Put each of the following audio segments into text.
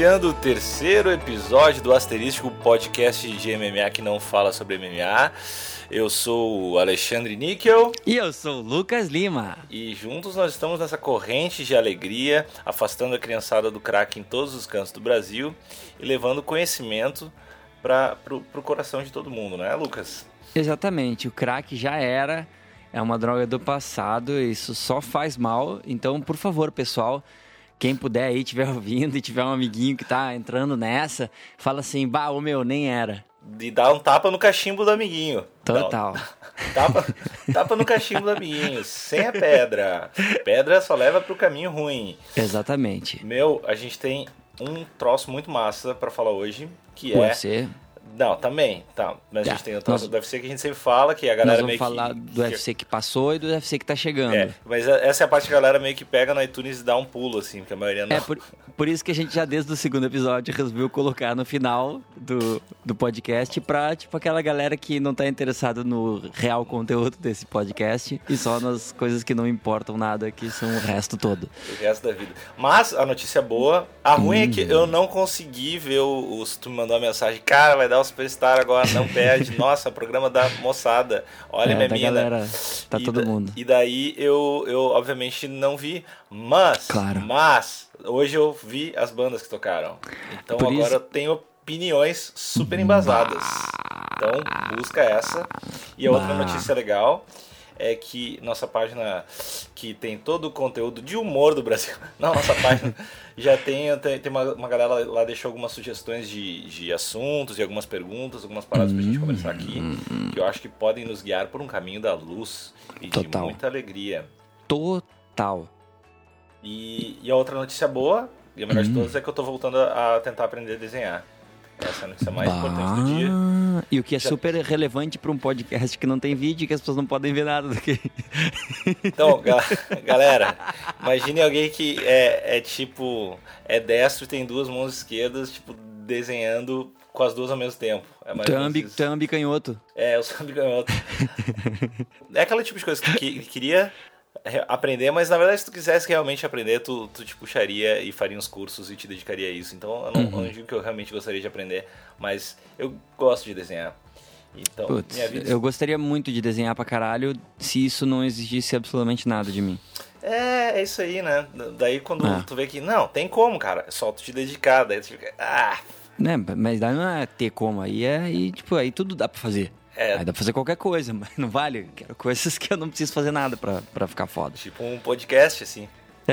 iniciando o terceiro episódio do Asterístico podcast de MMA que não fala sobre MMA. Eu sou o Alexandre Níquel. E eu sou o Lucas Lima. E juntos nós estamos nessa corrente de alegria, afastando a criançada do crack em todos os cantos do Brasil e levando conhecimento para o coração de todo mundo, né, Lucas? Exatamente. O crack já era, é uma droga do passado, isso só faz mal. Então, por favor, pessoal, quem puder aí, tiver ouvindo e tiver um amiguinho que tá entrando nessa, fala assim, bah, o meu, nem era. De dar um tapa no cachimbo do amiguinho. Total. tapa, tapa no cachimbo do amiguinho, sem a pedra. Pedra só leva pro caminho ruim. Exatamente. Meu, a gente tem um troço muito massa para falar hoje, que Pode é ser. Não, também, tá. Mas Tá. a gente tem o troço Nós- do UFC que a gente sempre fala, que a Nós galera vamos meio falar que... do UFC que passou e do UFC que tá chegando. É, mas essa é a parte que a galera meio que pega no iTunes e dá um pulo, assim, porque a maioria não. É por, por isso que a gente já desde o segundo episódio resolveu colocar no final do, do podcast pra, tipo, aquela galera que não tá interessada no real conteúdo desse podcast e só nas coisas que não importam nada, que são o resto todo. o resto da vida. Mas a notícia boa, a ruim é que Hum. eu não consegui ver se tu me mandou uma mensagem, cara, vai dar o Superstar agora, não perde. Nossa, programa da moçada. Olha É, minha mina. galera, tá E todo da- mundo. E daí eu, eu obviamente não vi, mas, Claro. mas hoje eu vi as bandas que tocaram. Então Por agora isso- eu tenho opiniões super embasadas. Então busca essa. E a outra Bah. notícia legal é que nossa página que tem todo o conteúdo de humor do Brasil, não, nossa página já tem, tem, tem uma, uma galera lá deixou algumas sugestões de, de assuntos e algumas perguntas, algumas paradas pra gente Hum. conversar aqui, que eu acho que podem nos guiar por um caminho da luz e de Total. muita alegria. Total. E, e a outra notícia boa, e a melhor Hum. de todas, é que eu tô voltando a tentar aprender a desenhar. Essa é a notícia mais importante do dia. Bah, E o que é Já- super relevante pra um podcast que não tem vídeo e que as pessoas não podem ver nada do que. Então, ga- galera, imagine alguém que é, é tipo, é destro e tem duas mãos esquerdas, tipo, desenhando com as duas ao mesmo tempo. É Thumb, thumb canhoto. É, eu sou canhoto. é aquele tipo de coisa que que- queria aprender, mas na verdade se tu quisesse realmente aprender, tu, tu te puxaria e faria uns cursos e te dedicaria a isso. Então eu não, eu não digo que eu realmente gostaria de aprender, mas eu gosto de desenhar. Então, Putz, vida... eu gostaria muito de desenhar pra caralho se isso não exigisse absolutamente nada de mim. É, é isso aí, né? Daí quando Ah. tu vê que, não, tem como, cara, é só tu te dedicar, daí tu fica, ah, Né? Mas daí não é ter como, aí é aí, tipo, aí tudo dá pra fazer. É. Aí dá pra fazer qualquer coisa, mas não vale. Quero coisas que eu não preciso fazer nada pra, pra ficar foda. tipo um podcast, assim.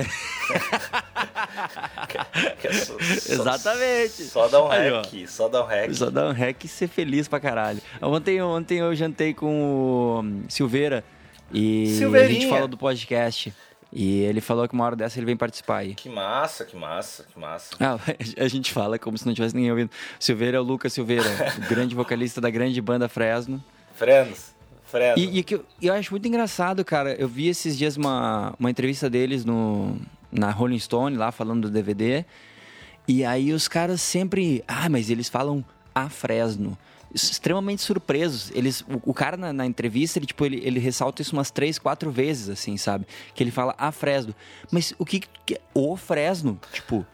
É só- só- Exatamente. Só dá um Aí, ó. hack, só dá um hack. Só dá um rec e ser feliz pra caralho. Ontem, ontem eu jantei com o hum, Silveira e a gente falou do podcast. E ele falou que uma hora dessa ele vem participar aí. Que massa, que massa, que massa. Ah, a gente fala como se não tivesse ninguém ouvindo. Silveira é o Lucas Silveira, o grande vocalista da grande banda Fresno. Friends, Friends. E, e que eu, eu acho muito engraçado, cara. Eu vi esses dias uma, uma entrevista deles no, na Rolling Stone, lá falando do DVD. E aí os caras sempre. Ah, mas eles falam a Fresno. Extremamente surpresos. Eles, o, o cara na, na entrevista, ele, tipo, ele, ele ressalta isso umas três, quatro vezes, assim, sabe? Que ele fala a Fresno. Mas o que. que o Fresno? Tipo,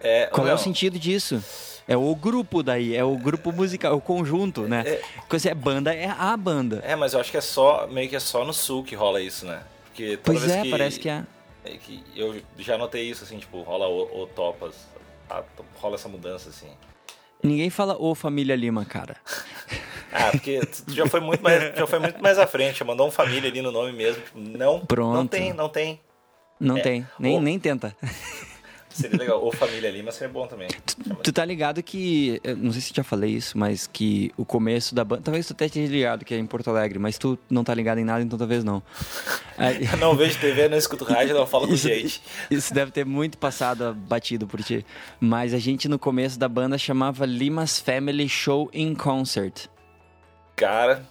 É, qual é não, o sentido disso? É o grupo daí, é o grupo musical, o conjunto, né? É. É banda, é a banda. É, mas eu acho que é só, meio que é só no sul que rola isso, né? Porque toda Pois vez é, que, parece que é. é que eu já notei isso, assim, tipo, rola o, o topas, a- rola essa mudança, assim. Ninguém fala ô família Lima, cara. Ah, porque tu já foi muito mais, já foi muito mais à frente, mandou um família ali no nome mesmo, não, não Pronto. tem, não tem. Não É, tem, nem, ô. nem tenta. Seria legal, ou família Lima seria bom também. Chama- Tu tá ligado que, não sei se já falei isso, mas que o começo da banda, talvez tu até esteja ligado que é em Porto Alegre, mas tu não tá ligado em nada, então talvez não. Eu não vejo TV, não escuto rádio, não falo com Isso, gente. isso deve ter muito passado batido por ti. Mas a gente no começo da banda chamava Limas Family Show in Concert. Cara,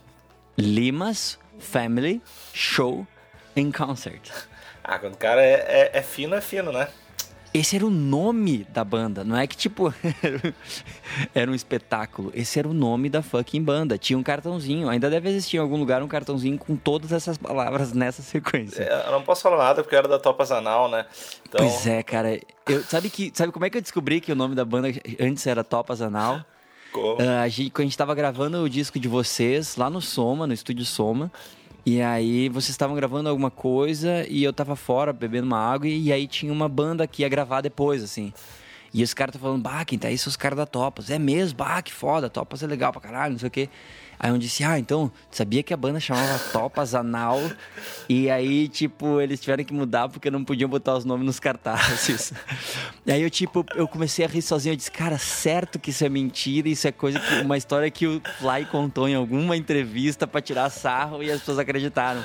Limas Family Show in Concert. ah, quando o cara é, é, é fino, é fino, né? Esse era o nome da banda, não é que tipo era um espetáculo. Esse era o nome da fucking banda. Tinha um cartãozinho, ainda deve existir em algum lugar um cartãozinho com todas essas palavras nessa sequência. É, eu não posso falar nada porque era da Topas Anal, né? Então... Pois é, cara. Eu, sabe, que, sabe como é que eu descobri que o nome da banda antes era Topas Anal? Como? Uh, a gente, quando a gente tava gravando o disco de vocês lá no Soma, no estúdio Soma. E aí vocês estavam gravando alguma coisa e eu tava fora bebendo uma água e, aí tinha uma banda que ia gravar depois, assim. E os caras estão falando, bah, quem tá aí são os caras da Topas. É mesmo, bah, que foda, Topas é legal pra caralho, não sei o quê. Aí eu disse, ah, então, sabia que a banda chamava Topas Anal? E aí, tipo, eles tiveram que mudar porque não podiam botar os nomes nos cartazes. e aí eu, tipo, eu comecei a rir sozinho. Eu disse, cara, certo que isso é mentira, isso é coisa que, uma história que o Fly contou em alguma entrevista para tirar sarro e as pessoas acreditaram.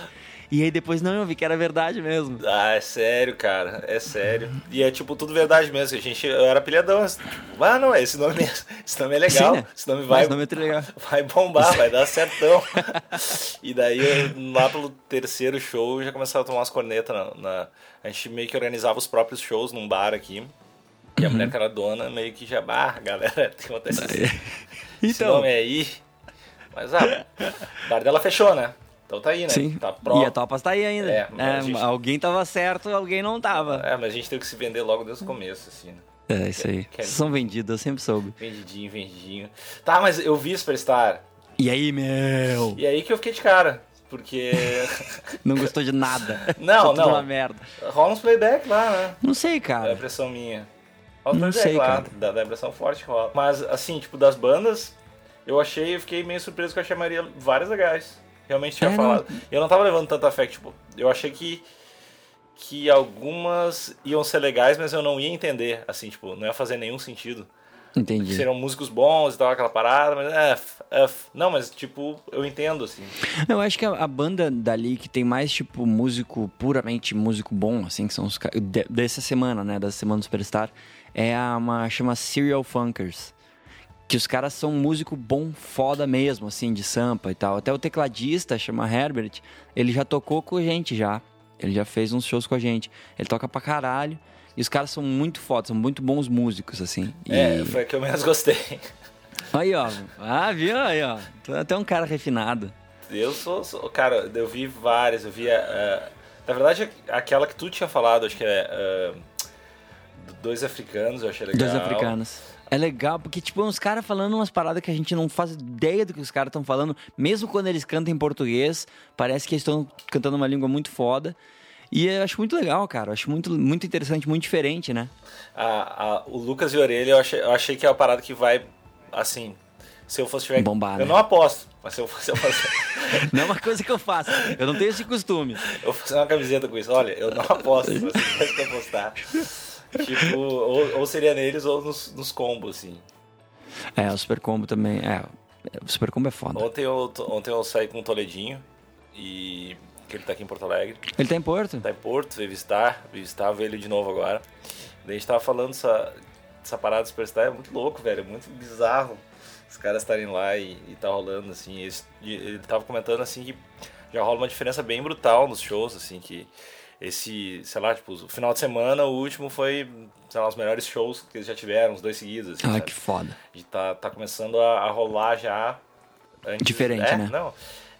E aí depois não, eu vi que era verdade mesmo. Ah, é sério, cara. É sério. E é tipo tudo verdade mesmo. A gente, eu era pilhadão. Tipo, ah, não, esse nome, esse nome é legal. Sim, né? Esse nome vai. Esse nome é legal. Vai bombar, vai dar certão. e daí lá pelo terceiro show já começava a tomar umas cornetas na, na, A gente meio que organizava os próprios shows num bar aqui. E a mulher que era dona meio que já, bah, galera, tem que botar esse, então... esse nome aí. Mas ah, o bar dela fechou, né? Então tá aí, né? Sim. Tá pró. E a Topas tá aí ainda. É, é gente... Alguém tava certo, alguém não tava. É, mas a gente teve que se vender logo desde o começo, assim, né? É, isso aí. Quer... São vendidos, eu sempre soube. Vendidinho, vendidinho. Tá, mas eu vi Superstar. E aí, meu? E aí que eu fiquei de cara. Porque. não gostou de nada. Não, não. uma merda. Rola uns playback lá, né? Não sei, cara. É a impressão minha. Rola não sei, lá, cara. Dá, dá impressão forte que rola. Mas, assim, tipo, das bandas, eu achei, eu fiquei meio surpreso que eu chamaria várias legais realmente tinha é, falado. Não... Eu não tava levando tanta fé, tipo, eu achei que que algumas iam ser legais, mas eu não ia entender, assim, tipo, não ia fazer nenhum sentido. Entendi. Que seriam músicos bons e tal, aquela parada, mas é, é, não, mas tipo, eu entendo, assim. Eu acho que a, a, banda dali que tem mais, tipo, músico, puramente músico bom, assim, que são os de, dessa semana, né, da semana do Superstar, é a, uma, chama Serial Funkers. Que os caras são músico bom, foda mesmo, assim, de sampa e tal. Até o tecladista, chama Herbert, ele já tocou com a gente já. Ele já fez uns shows com a gente. Ele toca pra caralho. E os caras são muito fodas, são muito bons músicos, assim. E... É, foi a que eu menos gostei. Aí, ó. Ah, viu? Aí, ó. Tu é até um cara refinado. Eu sou, sou cara, eu vi várias, eu vi. Uh, na verdade, aquela que tu tinha falado, acho que é. Uh, dois africanos, eu achei legal. Dois africanos. É legal, porque, tipo, uns caras falando umas paradas que a gente não faz ideia do que os caras estão falando, mesmo quando eles cantam em português, parece que eles estão cantando uma língua muito foda. E eu acho muito legal, cara. Eu acho muito, muito interessante, muito diferente, né? A, a, o Lucas e Orelha, eu achei, eu achei que é uma parada que vai, assim, se eu fosse tiver. Bombar, eu né? não aposto, mas se eu fosse. Eu fosse... não é uma coisa que eu faço. Eu não tenho esse costume. Eu vou fazer uma camiseta com isso. Olha, eu não aposto, mas se eu apostar. Tipo, ou, ou, seria neles ou nos, nos combos, assim. É, o Super Combo também. É, o Super Combo é foda. Ontem eu, ontem eu saí com o Toledinho e. que ele tá aqui em Porto Alegre. Ele tá em Porto? Tá em Porto, veio visitar, veio ele de novo agora. Daí a gente tava falando essa, essa parada do Superstar, é muito louco, velho, é muito bizarro os caras estarem lá e, e tá rolando, assim. Ele, ele tava comentando, assim, que já rola uma diferença bem brutal nos shows, assim, que esse, sei lá, tipo, o final de semana, o último foi, sei lá, os melhores shows que eles já tiveram, os dois seguidos. Assim, ah, sabe? que foda. E tá, tá começando a, a rolar já. Antes, Diferente, é, né? Não,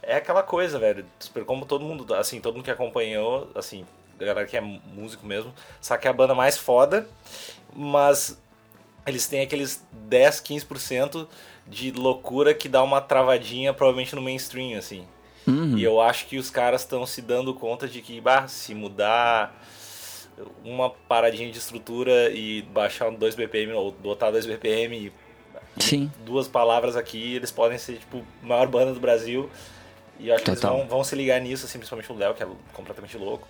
é aquela coisa, velho. Super como todo mundo, assim, todo mundo que acompanhou, assim, a galera que é músico mesmo, sabe que é a banda mais foda, mas eles têm aqueles 10, 15% de loucura que dá uma travadinha provavelmente no mainstream, assim. Uhum. E eu acho que os caras estão se dando conta de que, bah, se mudar uma paradinha de estrutura e baixar um 2 BPM ou botar 2 BPM e Sim. duas palavras aqui, eles podem ser, tipo, a maior banda do Brasil. E eu acho Total. que eles vão, vão se ligar nisso, assim, principalmente o Léo, que é completamente louco.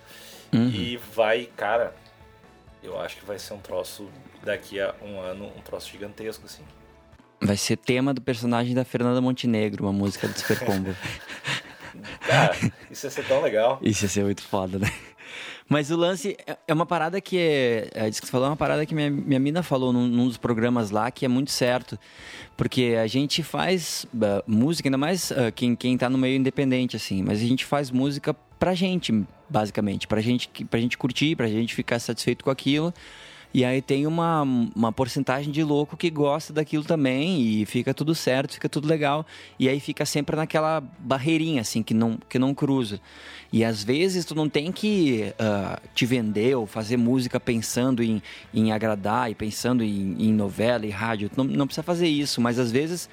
Uhum. E vai, cara, eu acho que vai ser um troço daqui a um ano, um troço gigantesco, assim. Vai ser tema do personagem da Fernanda Montenegro, uma música do Super Combo. Cara, isso ia ser tão legal. Isso ia ser muito foda, né? Mas o lance é, uma parada que é. é isso que você falou é uma parada que minha, minha mina falou num, num, dos programas lá, que é muito certo. Porque a gente faz uh, música, ainda mais uh, quem, quem tá no meio independente, assim, mas a gente faz música pra gente, basicamente. Pra gente, pra gente curtir, pra gente ficar satisfeito com aquilo. E aí tem uma, uma porcentagem de louco que gosta daquilo também e fica tudo certo, fica tudo legal. E aí fica sempre naquela barreirinha, assim, que não, que não cruza. E às vezes tu não tem que uh, te vender ou fazer música pensando em, em agradar e pensando em, em novela e rádio. Tu não, não precisa fazer isso, mas às vezes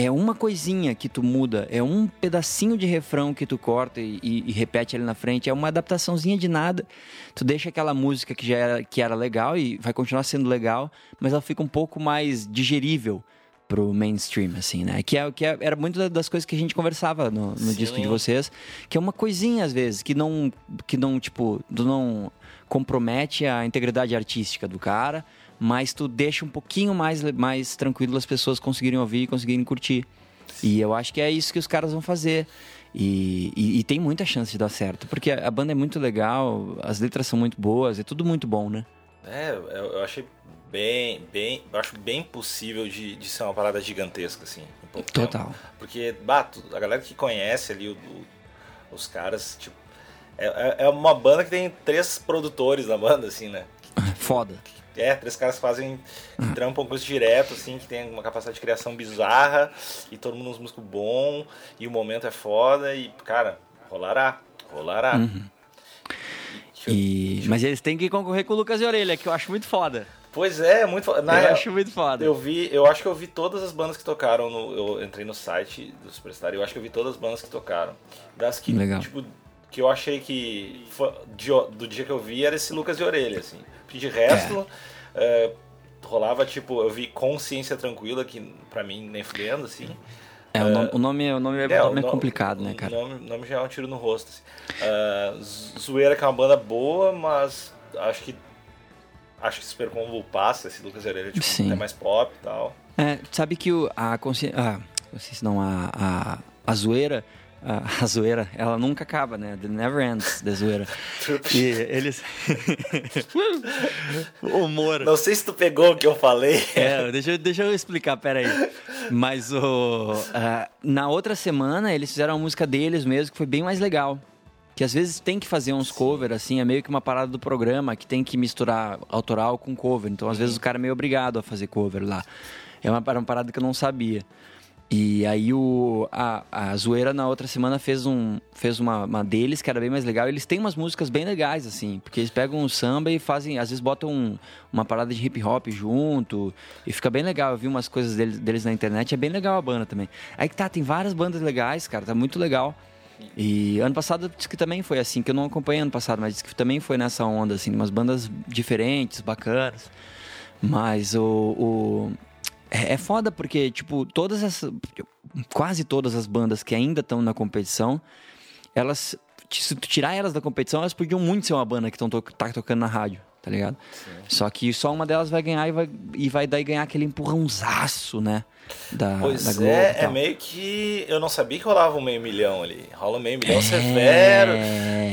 é uma coisinha que tu muda, é um pedacinho de refrão que tu corta e, e, e, repete ali na frente, é uma adaptaçãozinha de nada. Tu deixa aquela música que já era, que era legal e vai continuar sendo legal, mas ela fica um pouco mais digerível pro mainstream, assim, né? Que, é, que é, era muito das coisas que a gente conversava no, no disco de vocês, que é uma coisinha às vezes, que não, que não tipo, não compromete a integridade artística do cara, mas tu deixa um pouquinho mais, mais tranquilo as pessoas conseguirem ouvir e conseguirem curtir. E eu acho que é isso que os caras vão fazer. E, e, e, tem muita chance de dar certo, porque a banda é muito legal, as letras são muito boas, é tudo muito bom, né? É, eu, eu achei bem, bem, eu acho bem possível de, de ser uma parada gigantesca, assim. Total. Tempo. Porque, bato, a galera que conhece ali o, o, os caras, tipo, é, é, é uma banda que tem três produtores na banda, assim, né? Foda. É, três caras fazem, trampam com isso direto, assim, que tem uma capacidade de criação bizarra, e todo mundo uns músicos bom, e o momento é foda, e, cara, rolará, rolará. Uhum. E, mas eles têm que concorrer com o Lucas de Orelha, que eu acho muito foda. Pois é, muito foda. Na eu real, acho muito foda. Eu vi, eu acho que eu vi todas as bandas que tocaram no, eu entrei no site do Superstar, eu acho que eu vi todas as bandas que tocaram. Das que, Legal. tipo, que eu achei que do dia que eu vi era esse Lucas de Orelha, assim. Porque de resto, é. É, rolava tipo, eu vi Consciência Tranquila, que pra mim nem fudendo, assim. É, o nome, o nome, o nome é, é, nome é complicado, né, cara? O nome, nome, já é um tiro no rosto. Assim. Uh, Zoeira, que é uma banda boa, mas acho que acho que Super Combo passa, esse Lucas Herrera tipo, Sim. é mais pop e tal. É, sabe que o, a consciência. Ah, não, a, a, a zoeira a, a, zoeira, ela nunca acaba, né? The never ends, the zoeira. e eles. Humor. Não sei se tu pegou o que eu falei. É, deixa, deixa eu explicar, peraí. Mas o. Uh, na outra semana, eles fizeram a música deles mesmo, que foi bem mais legal. Que às vezes tem que fazer uns covers, assim, é meio que uma parada do programa que tem que misturar autoral com cover. Então, às vezes, o cara é meio obrigado a fazer cover lá. É uma, uma parada que eu não sabia. E aí o, a, a Zoeira na outra semana fez, um, fez uma, uma deles que era bem mais legal. Eles têm umas músicas bem legais, assim, porque eles pegam um samba e fazem, às vezes botam um, uma parada de hip hop junto. E fica bem legal. Eu vi umas coisas deles, deles na internet, é bem legal a banda também. Aí que tá, tem várias bandas legais, cara, tá muito legal. E ano passado disse que também foi assim, que eu não acompanhei ano passado, mas disse que também foi nessa onda, assim, umas bandas diferentes, bacanas. Mas o, o é, é foda porque, tipo, todas essas. Quase todas as bandas que ainda estão na competição, elas. Se tu tirar elas da competição, elas podiam muito ser uma banda que estão to tá tocando na rádio, tá ligado? Sim. Só que só uma delas vai ganhar e vai, e vai daí ganhar aquele empurrãozaço, né? Da, pois da Globo é, é meio que. Eu não sabia que rolava um meio milhão ali. Rola um meio milhão é... severo.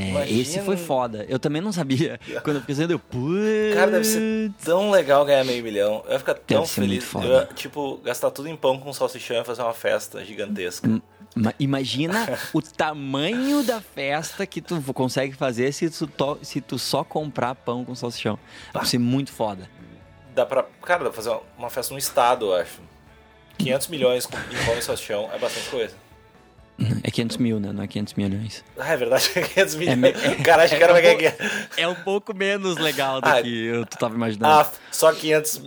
Imagina... Esse foi foda. Eu também não sabia. Quando eu fiquei dizendo, putz. Cara, deve ser tão legal ganhar meio milhão. Eu ia ficar tão deve feliz. Eu ia, tipo, gastar tudo em pão com salsichão e fazer uma festa gigantesca. Imagina o tamanho da festa que tu consegue fazer se tu, to... se tu só comprar pão com salsichão. Vai ser muito foda. Dá pra. Cara, dá pra fazer uma festa no estado, eu acho. 500 milhões em pão e salsichão é bastante coisa. É 500 mil, né? Não é 500 milhões. Ah, é verdade, é 500 milhões. É, é, Caralho, é, que era é, um é um pouco menos legal do ah, que eu tava imaginando. Ah, só 500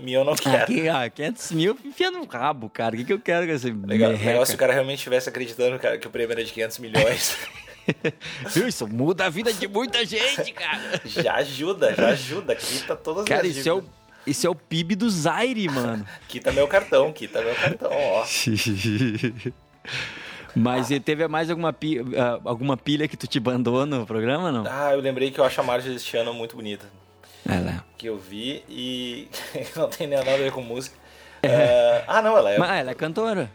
mil eu não quero. Ah, 500 mil enfia no rabo, cara. O que, que eu quero com esse legal, legal se o cara realmente estivesse acreditando cara, que o prêmio era de 500 milhões. Viu? Isso muda a vida de muita gente, cara. Já ajuda, já ajuda. Quita todas cara, as Cara, isso é o esse é o PIB do Zaire, mano. quita meu cartão, quita meu cartão, ó. Mas ah. teve mais alguma pilha, ah, alguma pilha que tu te bandou no programa, não? Ah, eu lembrei que eu acho a Marge deste ano muito bonita. Ela é. Que eu vi e não tem nada a ver com música. É. Uh, ah, não, ela é. Mas ela é cantora.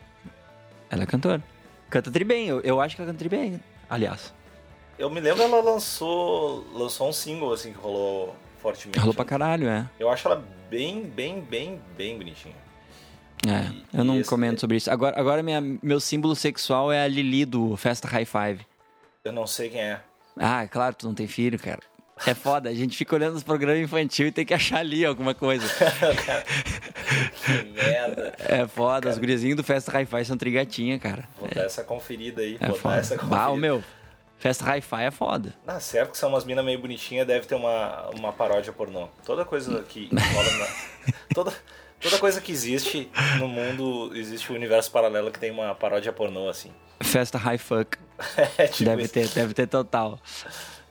Ela é cantora. Canta tri bem, eu, eu acho que ela canta tri bem, aliás. Eu me lembro ela lançou, lançou um single assim que rolou fortemente. Rolou pra caralho, é. Eu acho ela bem, bem, bem, bem bonitinha. É, e, eu não comento é... sobre isso. Agora, agora minha, meu símbolo sexual é a Lili do Festa High Five. Eu não sei quem é. Ah, é claro, tu não tem filho, cara. É foda, a gente fica olhando os programas infantil e tem que achar ali alguma coisa. que merda. É foda, cara, os gurizinhos do Festa Hi-Fi são trigatinha, cara. Vou é. dar essa conferida aí, é vou foda. dar essa conferida. Bah, meu, Festa Hi-Fi é foda. Ah, certo que são umas minas meio bonitinhas, deve ter uma, uma paródia pornô. Toda coisa que rola na... Toda, toda coisa que existe no mundo, existe um universo paralelo que tem uma paródia pornô, assim. Festa High Fuck. é, tipo deve isso. ter, deve ter total.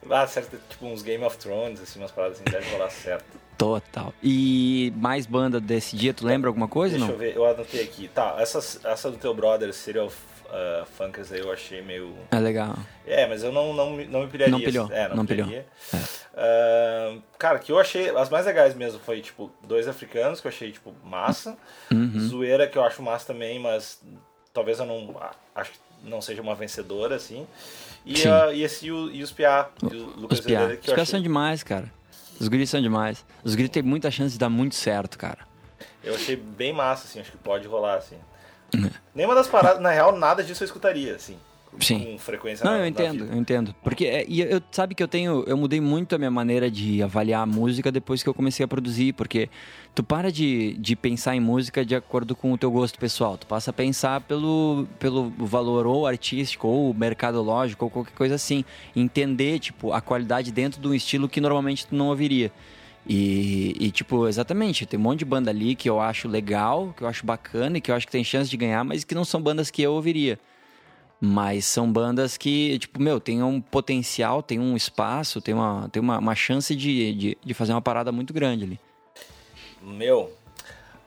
Ah, certo, tipo uns Game of Thrones, assim, umas paradas assim, deve rolar certo. Total. E mais banda desse dia, tu lembra alguma coisa, Deixa não? eu ver, eu anotei aqui. Tá, essa, essa do teu brother, Serial uh, Funkers aí, eu achei meio... É legal. É, mas eu não, não, não me pilharia. Não pilhou, É, não, não pilharia. Uh, cara, que eu achei, as mais legais mesmo foi, tipo, dois africanos, que eu achei, tipo, massa. Uhum. Zoeira, que eu acho massa também, mas talvez eu não... Acho que não seja uma vencedora, assim. E, Sim. uh, e esse e, o, e os e o Lucas Os. Verdadeiro, Os achei... são demais, cara. Os guris são demais. Os guris têm muita chance de dar muito certo, cara. Eu achei bem massa, assim, acho que pode rolar, assim. É. Nenhuma das paradas, na real, nada disso eu escutaria, assim. Sim. Com frequência Não, na, eu entendo, eu entendo. Porque, é, e eu, sabe que eu tenho, eu mudei muito a minha maneira de avaliar a música depois que eu comecei a produzir, porque tu para de, de pensar em música de acordo com o teu gosto pessoal, tu passa a pensar pelo, pelo valor ou artístico ou mercadológico ou qualquer coisa assim, entender, tipo, a qualidade dentro de um estilo que normalmente tu não ouviria. E, e, tipo, exatamente, tem um monte de banda ali que eu acho legal, que eu acho bacana e que eu acho que tem chance de ganhar, mas que não são bandas que eu ouviria. Mas são bandas que, tipo, meu, tem um potencial, tem um espaço, tem uma, tem uma, uma chance de, de, de fazer uma parada muito grande ali. Meu,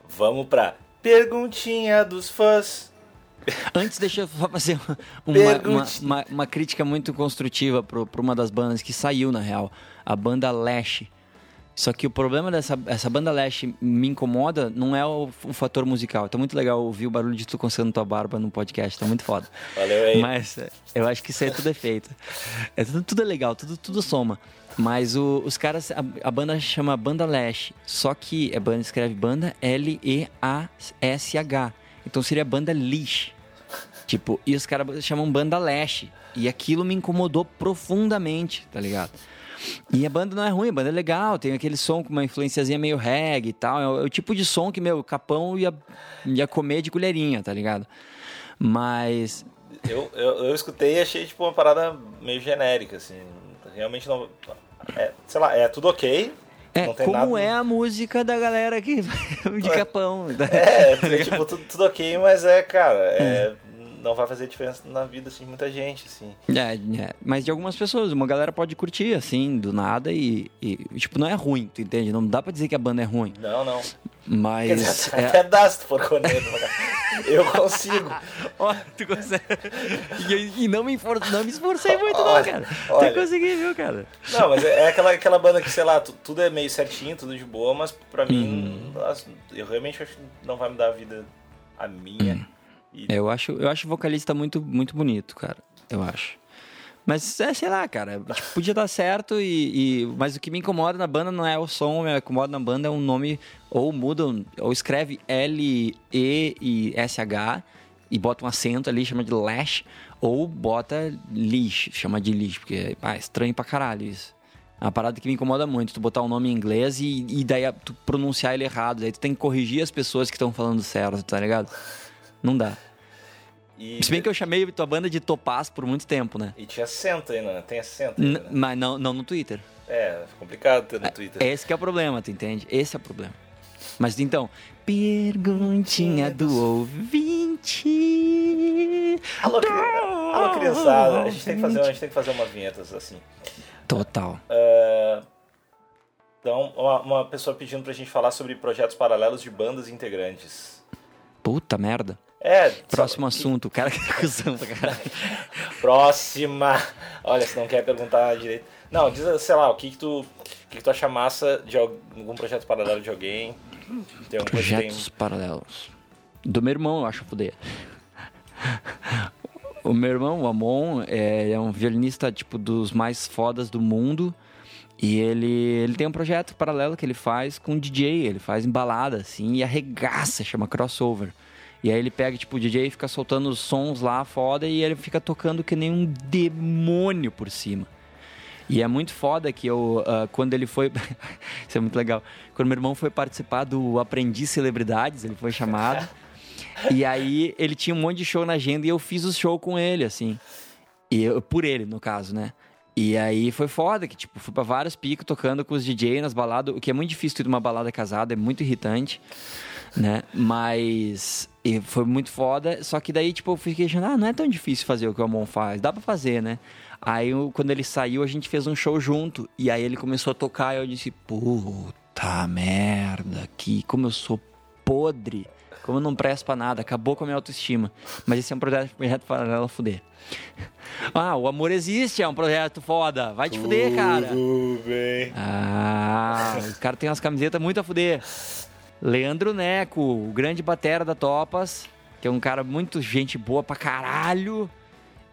vamos pra perguntinha dos fãs. Antes, deixa eu só fazer uma, uma, uma, uma crítica muito construtiva pra uma das bandas que saiu, na real. A banda Lash. Só que o problema dessa essa banda Lash me incomoda não é o, o fator musical. Tá muito legal ouvir o barulho de tu coçando tua barba no podcast, tá muito foda. Valeu aí. Mas é, eu acho que isso aí tudo é feito. É, tudo, tudo é legal, tudo, tudo soma. Mas o- os caras, a, a banda chama Banda Lash, só que a banda escreve banda L-E-A-S-H. Então seria banda Lish. Tipo, e os caras chamam banda Lash. E aquilo me incomodou profundamente, tá ligado? E a banda não é ruim, a banda é legal, tem aquele som com uma influenciazinha meio reggae e tal. É o, é o tipo de som que, meu, Capão ia, ia comer de colherinha, tá ligado? Mas Eu, eu, eu escutei e achei, tipo, uma parada meio genérica, assim. Realmente não... É, sei lá, é tudo ok. É, como nada... é a música da galera aqui de Capão. É, é tipo, tudo, tudo ok, mas é, cara, é, não vai fazer diferença na vida, assim, de muita gente, assim. É, é, mas de algumas pessoas, uma galera pode curtir, assim, do nada e, e, tipo, não é ruim, tu entende? Não dá pra dizer que a banda é ruim, Não, não. Mas... dizer, é- até dá se tu for. Eu consigo. Tu consegue... e, e não, me esfor... não me esforcei muito não, Olha, cara. olha. Tu consegui, viu, cara? Não, mas é é aquela, aquela banda que, sei lá, tu- tudo é meio certinho, tudo de boa, mas pra Hum. mim, as- eu realmente acho que não vai mudar a vida a minha. É, Eu acho, eu acho o vocalista muito, muito bonito, cara. Eu acho. Mas, é, sei lá, cara. tipo, podia dar certo e, e- Mas o que me incomoda na banda não é o som, o me incomoda na banda é um nome... Ou mudam, ou escreve L, E e S-H e bota um acento ali, chama de Lash. Ou bota Lish, chama de Lish, porque ah, é estranho pra caralho isso. É uma parada que me incomoda muito, tu botar um nome em inglês e, e daí tu pronunciar ele errado. Daí tu tem que corrigir as pessoas que estão falando certo, tá ligado? Não dá. E, Se bem que eu chamei tua banda de Topaz por muito tempo, né? e tinha acento aí, né? Tem acento aí, N- né? mas não, não no Twitter. É, complicado ter no Twitter. Esse que é o problema, tu entende? Esse é o problema. Mas então, perguntinha do ouvinte. Alô, cri... Alô, criançada. A gente, tem que fazer, a gente tem que fazer umas vinhetas assim. Total. É, Então, uma, uma pessoa pedindo pra gente falar sobre projetos paralelos de bandas integrantes. Puta merda. É, Próximo assunto. O cara que tá acusando, cara. Próxima. Olha, se não quer perguntar direito. Não, diz, sei lá, o que que tu, o que que tu acha massa de algum projeto paralelo de alguém? Tem que tem... Projetos paralelos. Do meu irmão, eu acho foder. O meu irmão, o Amon, é, é um violinista, tipo, dos mais fodas do mundo. E ele, ele tem um projeto paralelo que ele faz com DJ. Ele faz embalada, assim, e arregaça, chama crossover. E aí ele pega, tipo, o DJ e fica soltando os sons lá, foda, e ele fica tocando que nem um demônio por cima. E é muito foda que eu, uh, quando ele foi. Isso é muito legal. Quando meu irmão foi participar do Aprendiz Celebridades, ele foi chamado. e aí ele tinha um monte de show na agenda e eu fiz o show com ele, assim. E eu, por ele, no caso, né? E aí foi foda, que tipo, fui pra vários picos tocando com os DJ nas baladas, o que é muito difícil ter uma balada casada, é muito irritante, né? Mas e foi muito foda, só que daí, tipo, eu fiquei achando, ah, não é tão difícil fazer o que o Amon faz, dá pra fazer, né? Aí, quando ele saiu, a gente fez um show junto. E aí ele começou a tocar e eu disse, puta merda, que como eu sou podre, como eu não presto pra nada, acabou com a minha autoestima. Mas esse é um projeto, projeto paralelo a fuder. Ah, o amor existe, é um projeto foda. Vai te fuder, cara. Tudo bem. Ah, o cara tem umas camisetas muito a fuder. Leandro Neco, o grande batera da Topas, que é um cara muito gente boa pra caralho.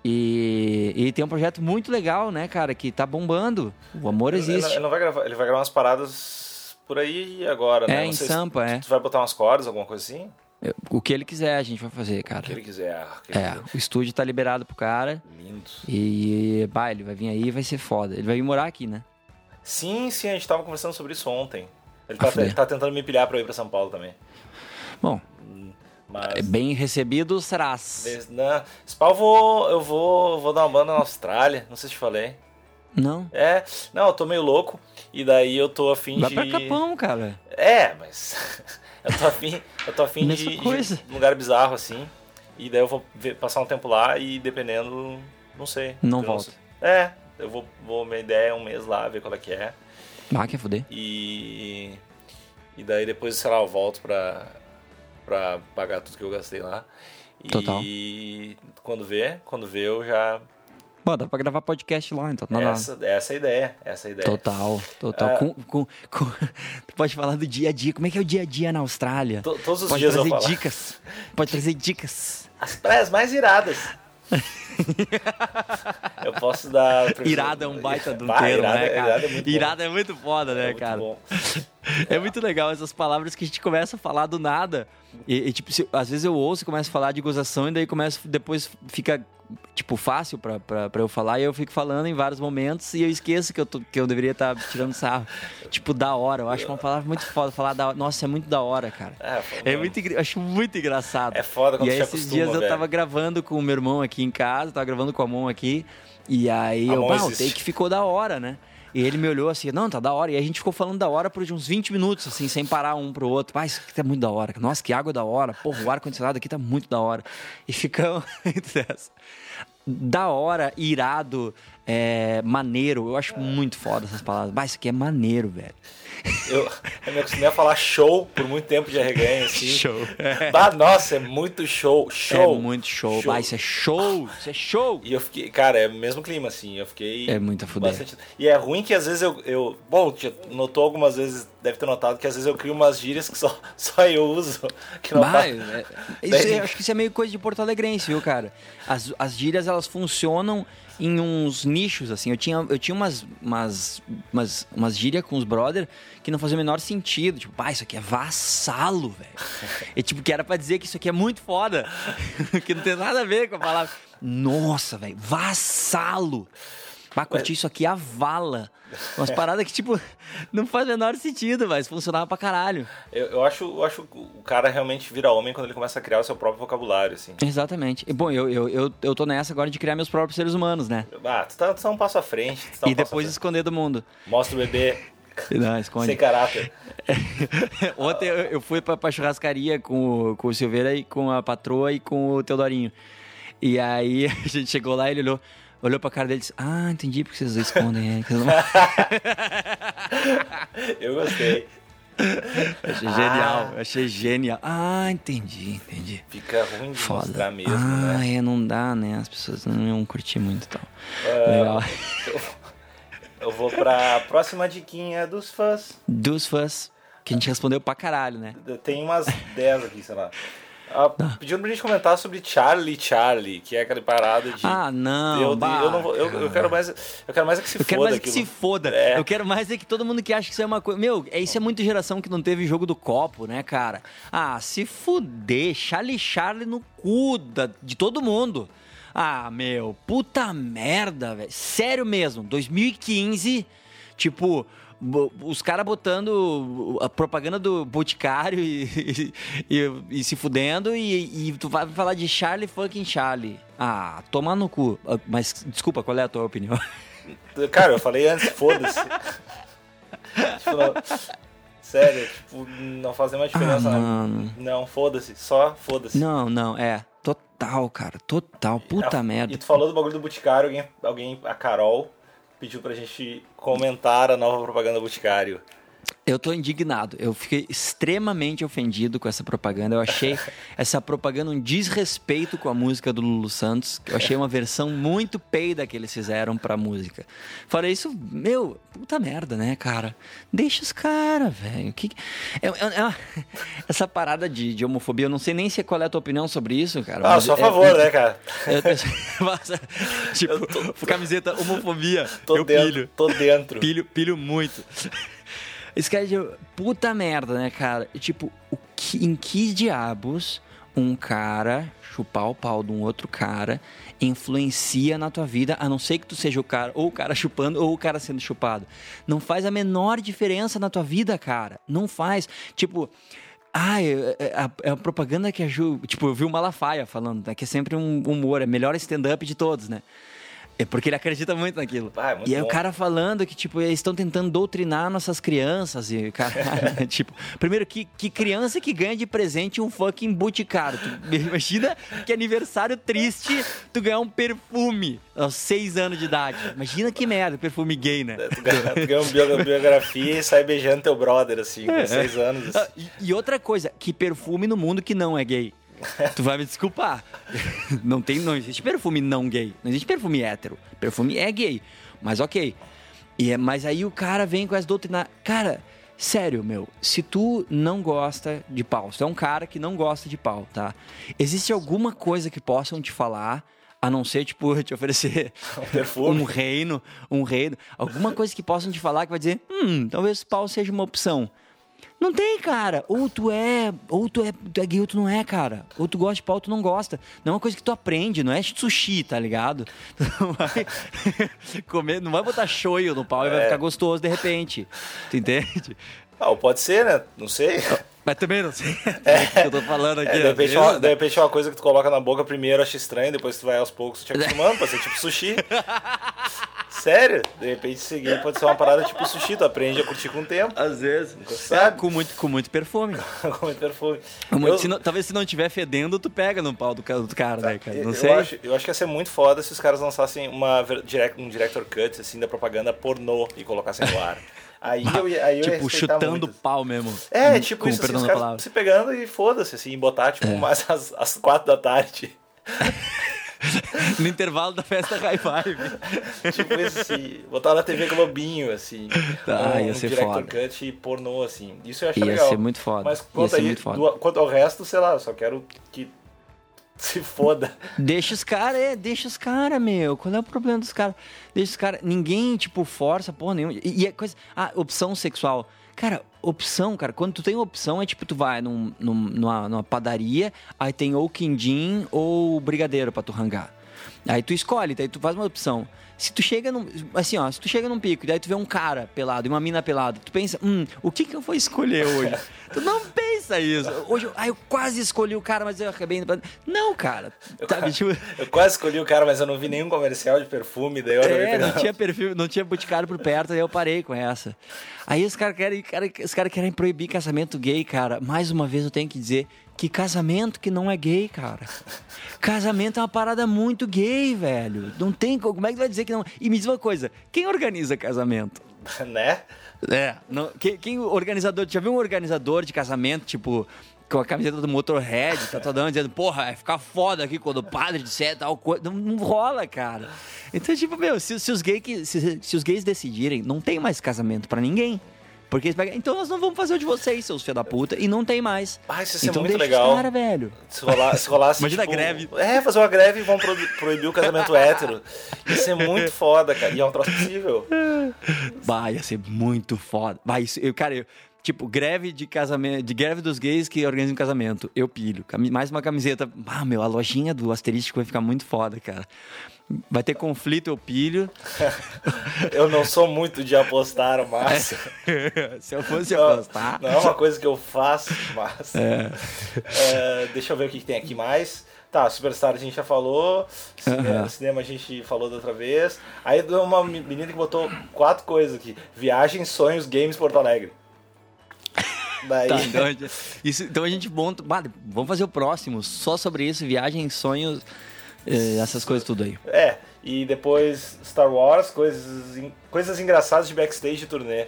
E, e tem um projeto muito legal, né, cara, que tá bombando. O amor existe. Ele, ele vai gravar, ele vai gravar umas paradas por aí agora, né? É, Não em se Sampa, é. Tu vai botar umas cordas, alguma coisa assim? O que ele quiser a gente vai fazer, cara. O que ele quiser. o que É, ele o estúdio tá liberado pro cara. quiser. Lindo. E, bah, ele vai vir aí e vai ser foda. Ele vai vir morar aqui, né? Sim, sim, a gente tava conversando sobre isso ontem. Ele tá, ele tá tentando me pilhar pra eu ir pra São Paulo também. Bom, Mas. é bem recebido serás. Não, esse pau eu vou, eu vou, vou dar uma banda na Austrália, não sei se te falei. Não? É, não, eu tô meio louco e daí eu tô afim Vai de. pra Capão, cara. É, mas eu tô afim, eu tô afim de, coisa. de um lugar bizarro assim. E daí eu vou ver- passar um tempo lá e dependendo, não sei. Não volta. sei. É, eu vou, vou minha ideia é um mês lá, ver qual é que é. Ah, quer fuder? E e daí depois, sei lá, eu volto pra pra pagar tudo que eu gastei lá. Total. E quando vê, quando vê eu já Bom, dá pra gravar podcast lá, então. Não, não. essa, essa é a ideia, essa é a ideia. Total, total. É. Com, com, com- Tu pode falar do dia a dia. Como é que é o dia a dia na Austrália? To- Todos os Pode dias eu trazer vou falar. dicas. Pode trazer dicas. As praias mais iradas. eu posso dar. Irada é um baita de um Bah, termo, irada, né, cara? Irada é muito. Irada é muito foda, né, É muito cara? bom. É muito legal essas palavras que a gente começa a falar do nada. E, e, tipo, se- às vezes eu ouço e começo a falar de gozação e daí começa, depois fica, tipo, fácil pra eu falar e eu fico falando em vários momentos e eu esqueço que eu, tô- que eu deveria estar tirando sarro. Tipo, da hora. Eu acho uma palavra muito foda. Falar da hora. Nossa, é muito da hora, cara. É, É muito, engra- acho muito engraçado. É foda quando E aí, esses acostuma, dias eu velho. tava gravando com o meu irmão aqui em casa, tava gravando com a mão aqui. E aí eu, Amon bah, o take ficou da hora, né? E ele me olhou assim, não, tá da hora. E a gente ficou falando da hora por uns 20 minutos, assim, sem parar um pro outro. Ah, isso aqui tá muito da hora. Nossa, que água da hora. Porra, o ar-condicionado aqui tá muito da hora. E ficamos. Da hora, irado, é, maneiro. Eu acho muito foda essas palavras. Bah, isso aqui é maneiro, velho. Eu, eu me acostumei a falar show por muito tempo de arreganho, assim. Show. Bah, nossa, é muito show. Show. É muito show. Bah, isso é show. Isso é show. E eu fiquei, cara, é o mesmo clima, assim. Eu fiquei. É muito fuder. bastante- E é ruim que às vezes eu. eu bom, notou algumas vezes, deve ter notado que às vezes eu crio umas gírias que só, só eu uso. Que não Bah, faz- é- isso, Daí- é- acho que isso é meio coisa de Porto Alegrense, viu, cara? As, as gírias, elas funcionam em uns nichos, assim. Eu tinha, eu tinha umas, umas, umas, umas gírias com os brother que não faziam o menor sentido. Tipo, pá, isso aqui é vassalo, velho. E tipo, que era pra dizer que isso aqui é muito foda. que não tem nada a ver com a palavra. Nossa, velho, vassalo. Bah, curti isso aqui, a vala. Umas paradas que, tipo, não faz o menor sentido, mas funcionava pra caralho. Eu, eu acho, eu acho que o cara realmente vira homem quando ele começa a criar o seu próprio vocabulário, assim. Exatamente. E, bom, eu, eu, eu, eu tô nessa agora de criar meus próprios seres humanos, né? Ah, tu tá, tu tá um passo à frente. tu tá um e depois esconder do mundo. Mostra o bebê Não, esconde. sem caráter. Ontem eu, eu fui pra, pra churrascaria com, o- com o Silveira e com a patroa e com o Teodorinho. E aí a gente chegou lá e ele olhou, olhou pra cara dele e disse: Ah, entendi porque vocês escondem. É, vocês não-" Eu gostei. achei genial, achei genial. Ah, entendi, entendi. Fica ruim de Foda. mostrar mesmo, ah, né? é, não dá, né? As pessoas não iam curtir muito e tal. Ah, Legal. Eu vou pra próxima diquinha dos fãs. Dos fãs, que a gente respondeu pra caralho, né? Tem umas 10 aqui, sei lá. Ah, pediram pra gente comentar sobre Charlie Charlie, que é aquela parada de. Ah, não. eu, eu, não vou- eu, eu quero mais. Eu quero mais é que se Eu quero foda mais que aquilo. se foda. É. Eu quero mais é que todo mundo que acha que isso é uma coisa. Meu, é, isso é muito geração que não teve jogo do copo, né, cara? Ah, se fuder. Charlie Charlie no cu da- de todo mundo. Ah, meu, puta merda, velho. Sério mesmo, 2015, tipo, os caras botando a propaganda do Boticário e, e, e se fudendo e, tu vai falar de Charlie fucking Charlie. Ah, tomar no cu. Ah, Mas, desculpa, qual é a tua opinião? Cara, eu falei antes, foda-se. tipo, não- sério, tipo, não faz nenhuma diferença. Ah, né? mano. Não, foda-se, só foda-se. Não, não, é. Total, cara, total. Puta merda. E tu falou do bagulho do Boticário, alguém, alguém, a Carol, pediu pra gente comentar a nova propaganda Boticário. Eu tô indignado. Eu fiquei extremamente ofendido com essa propaganda. Eu achei essa propaganda um desrespeito com a música do Lulu Santos. Eu achei uma versão muito peida que eles fizeram pra música. Falei isso, meu, puta merda, né, cara? Deixa os caras, velho. Que... É, é- é uma- Essa parada de, de homofobia, eu não sei nem se qual é a tua opinião sobre isso, cara. Ah, sou a é- favor, é- né, cara? eu- tipo, camiseta homofobia. Tô eu dentro, pilho. tô dentro. Pilho, pilho muito. Esse cara de puta merda, né, cara? Tipo, o que, em que diabos um cara chupar o pau de um outro cara influencia na tua vida, a não ser que tu seja o cara, ou o cara chupando, ou o cara sendo chupado. Não faz a menor diferença na tua vida, cara. Não faz. Tipo. Ah, é, é a, é propaganda que a Ju. Tipo, eu vi o Malafaia falando, né, que é sempre um humor, é melhor stand-up de todos, né? É porque ele acredita muito naquilo. Ah, é muito e aí bom. o cara falando que, tipo, eles estão tentando doutrinar nossas crianças. E, cara, tipo, primeiro, que, que criança que ganha de presente um fucking boticário? Tu imagina que aniversário triste tu ganhar um perfume aos seis anos de idade. Imagina que merda, perfume gay, né? Tu ganha, tu ganha uma bio- biografia e sai beijando teu brother, assim, com seis anos. Ah, assim. E, e outra coisa, que perfume no mundo que não é gay. Tu vai me desculpar. Não tem, não existe perfume não gay. Não existe perfume hétero. Perfume é gay. Mas ok. E é, mas aí o cara vem com as doutrinas. Cara, sério, meu. Se tu não gosta de pau, se tu é um cara que não gosta de pau, tá? Existe alguma coisa que possam te falar, a não ser, tipo, te oferecer Um um reino, um reino, alguma coisa que possam te falar que vai dizer, hum, talvez pau seja uma opção. Não tem, cara. Ou tu é, ou tu é, tu é gay ou tu não é, cara. Ou tu gosta de pau ou tu não gosta. Não é uma coisa que tu aprende, não é sushi, tá ligado? Tu não vai comer, não vai botar shoyu no pau e vai É. ficar gostoso de repente. Tu entende? Ah, pode ser, né? Não sei. Mas também não sei. É. que eu tô falando aqui. É, de, às repente, é uma, né? de repente é uma coisa que tu coloca na boca primeiro, acha estranho, depois tu vai aos poucos te acostumando, pode ser tipo sushi. Sério? De repente seguir pode ser uma parada tipo sushi, tu aprende a curtir com o tempo. Às vezes. Sabe. com, muito, com muito perfume. com muito perfume. Muito- Eu- se não- talvez se não tiver fedendo, tu pega no pau do, do cara, né, cara? Não eu, sei. Acho, eu acho que ia ser muito foda se os caras lançassem uma, um director cut assim, da propaganda pornô e colocassem no ar. Aí eu, ia- aí eu ia tipo, chutando muito. pau mesmo. É, tipo com isso, assim, os caras. É. se pegando e foda-se, assim, botar, tipo, mais às, às quatro da tarde. No intervalo da festa High Five. tipo isso, assim, botar na TV Globinho, assim. Ah, um, ia um ser director foda. cut e pornô, assim. Isso eu acho Ia legal. ser muito foda. Mas Ia quanto, aí, muito foda. do- quanto ao resto, sei lá, eu só quero que se foda. Deixa os caras, é, deixa os caras, meu. Qual é o problema dos caras? Deixa os caras. Ninguém, tipo, força porra nenhuma. E, e é coisa. Ah, opção sexual. Cara, opção, cara, quando tu tem opção, é tipo, tu vai num, num- numa, numa padaria, aí tem ou quindim ou brigadeiro pra tu rangar. Aí tu escolhe, daí tu faz uma opção. Se tu chega num. Assim, ó, se tu chega num pico, daí tu vê um cara pelado e uma mina pelada, tu pensa, hum, o que que eu vou escolher hoje? tu não pensa isso. Hoje, eu- ah, eu quase escolhi o cara, mas eu acabei indo pra... Não, cara. Sabe, tipo. Eu quase escolhi o cara, mas eu não vi nenhum comercial de perfume, daí eu É, não tinha perfil, não tinha boticário por perto, aí eu parei com essa. Aí os caras querem, cara, os caras querem proibir casamento gay, cara. Mais uma vez eu tenho que dizer que casamento que não é gay, cara. Casamento é uma parada muito gay, velho. Não tem co- como é que vai dizer que não. E me diz uma coisa, quem organiza casamento? né? É, não, quem, quem organizador, já viu um organizador de casamento, tipo, com a camiseta do Motorhead, tá todo dizendo, porra, vai ficar foda aqui quando o padre disser tal coisa. Não, não rola, cara. Então, tipo, meu, se, se os que- se, se os gays decidirem, não tem mais casamento pra ninguém. Porque eles pegam, então nós não vamos fazer o de vocês, seus filhos da puta, e não tem mais. Ah, isso ia ser então muito legal. cara, velho. Se, rolar, se rolasse. Imagina tipo, a greve. É, fazer uma greve e vão pro- proibir o casamento hétero. Isso é muito foda, cara. E é um troço possível. Vai, ia ser muito foda. Vai, isso, eu, cara, eu, Tipo, greve de casamento, de greve dos gays que organizam um casamento. Eu pilho. Mais uma camiseta. Ah, meu, a lojinha do asterístico vai ficar muito foda, cara. Vai ter conflito, eu pilho. Eu não sou muito de apostar, mas. Se eu fosse Não, apostar. não é uma coisa que eu faço, mas. É, deixa eu ver o que, que tem aqui mais. Tá, Superstar a gente já falou. Cinema, Aham. cinema a gente falou da outra vez. Aí deu uma menina que botou quatro coisas aqui: Viagem, sonhos, games, Porto Alegre. Daí. Tá, então, a gente- isso, então a gente monta. vamos fazer o próximo, só sobre isso, viagem, sonhos, essas coisas tudo aí. É, e depois Star Wars, coisas, coisas engraçadas de backstage de turnê.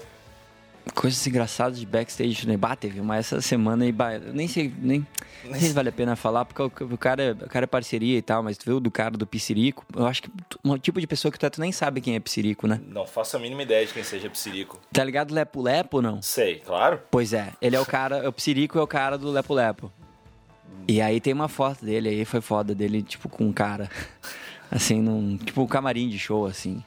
Coisas engraçadas de backstage, né? Bah, teve uma essa semana e bah, nem sei, nem, nem sei se vale a pena falar, porque o, o cara, o cara é parceria e tal, mas tu viu do cara do Piscirico? Eu acho que um tipo de pessoa que tu, tu nem sabe quem é Piscirico, né? Não faço a mínima ideia de quem seja Psirico. Tá ligado Lepo Lepo, não? Sei, claro. Pois é, ele é o cara, o Psirico é o cara do Lepo Lepo. E aí tem uma foto dele aí, foi foda dele, tipo, com um cara, assim, num, tipo, um camarim de show, assim.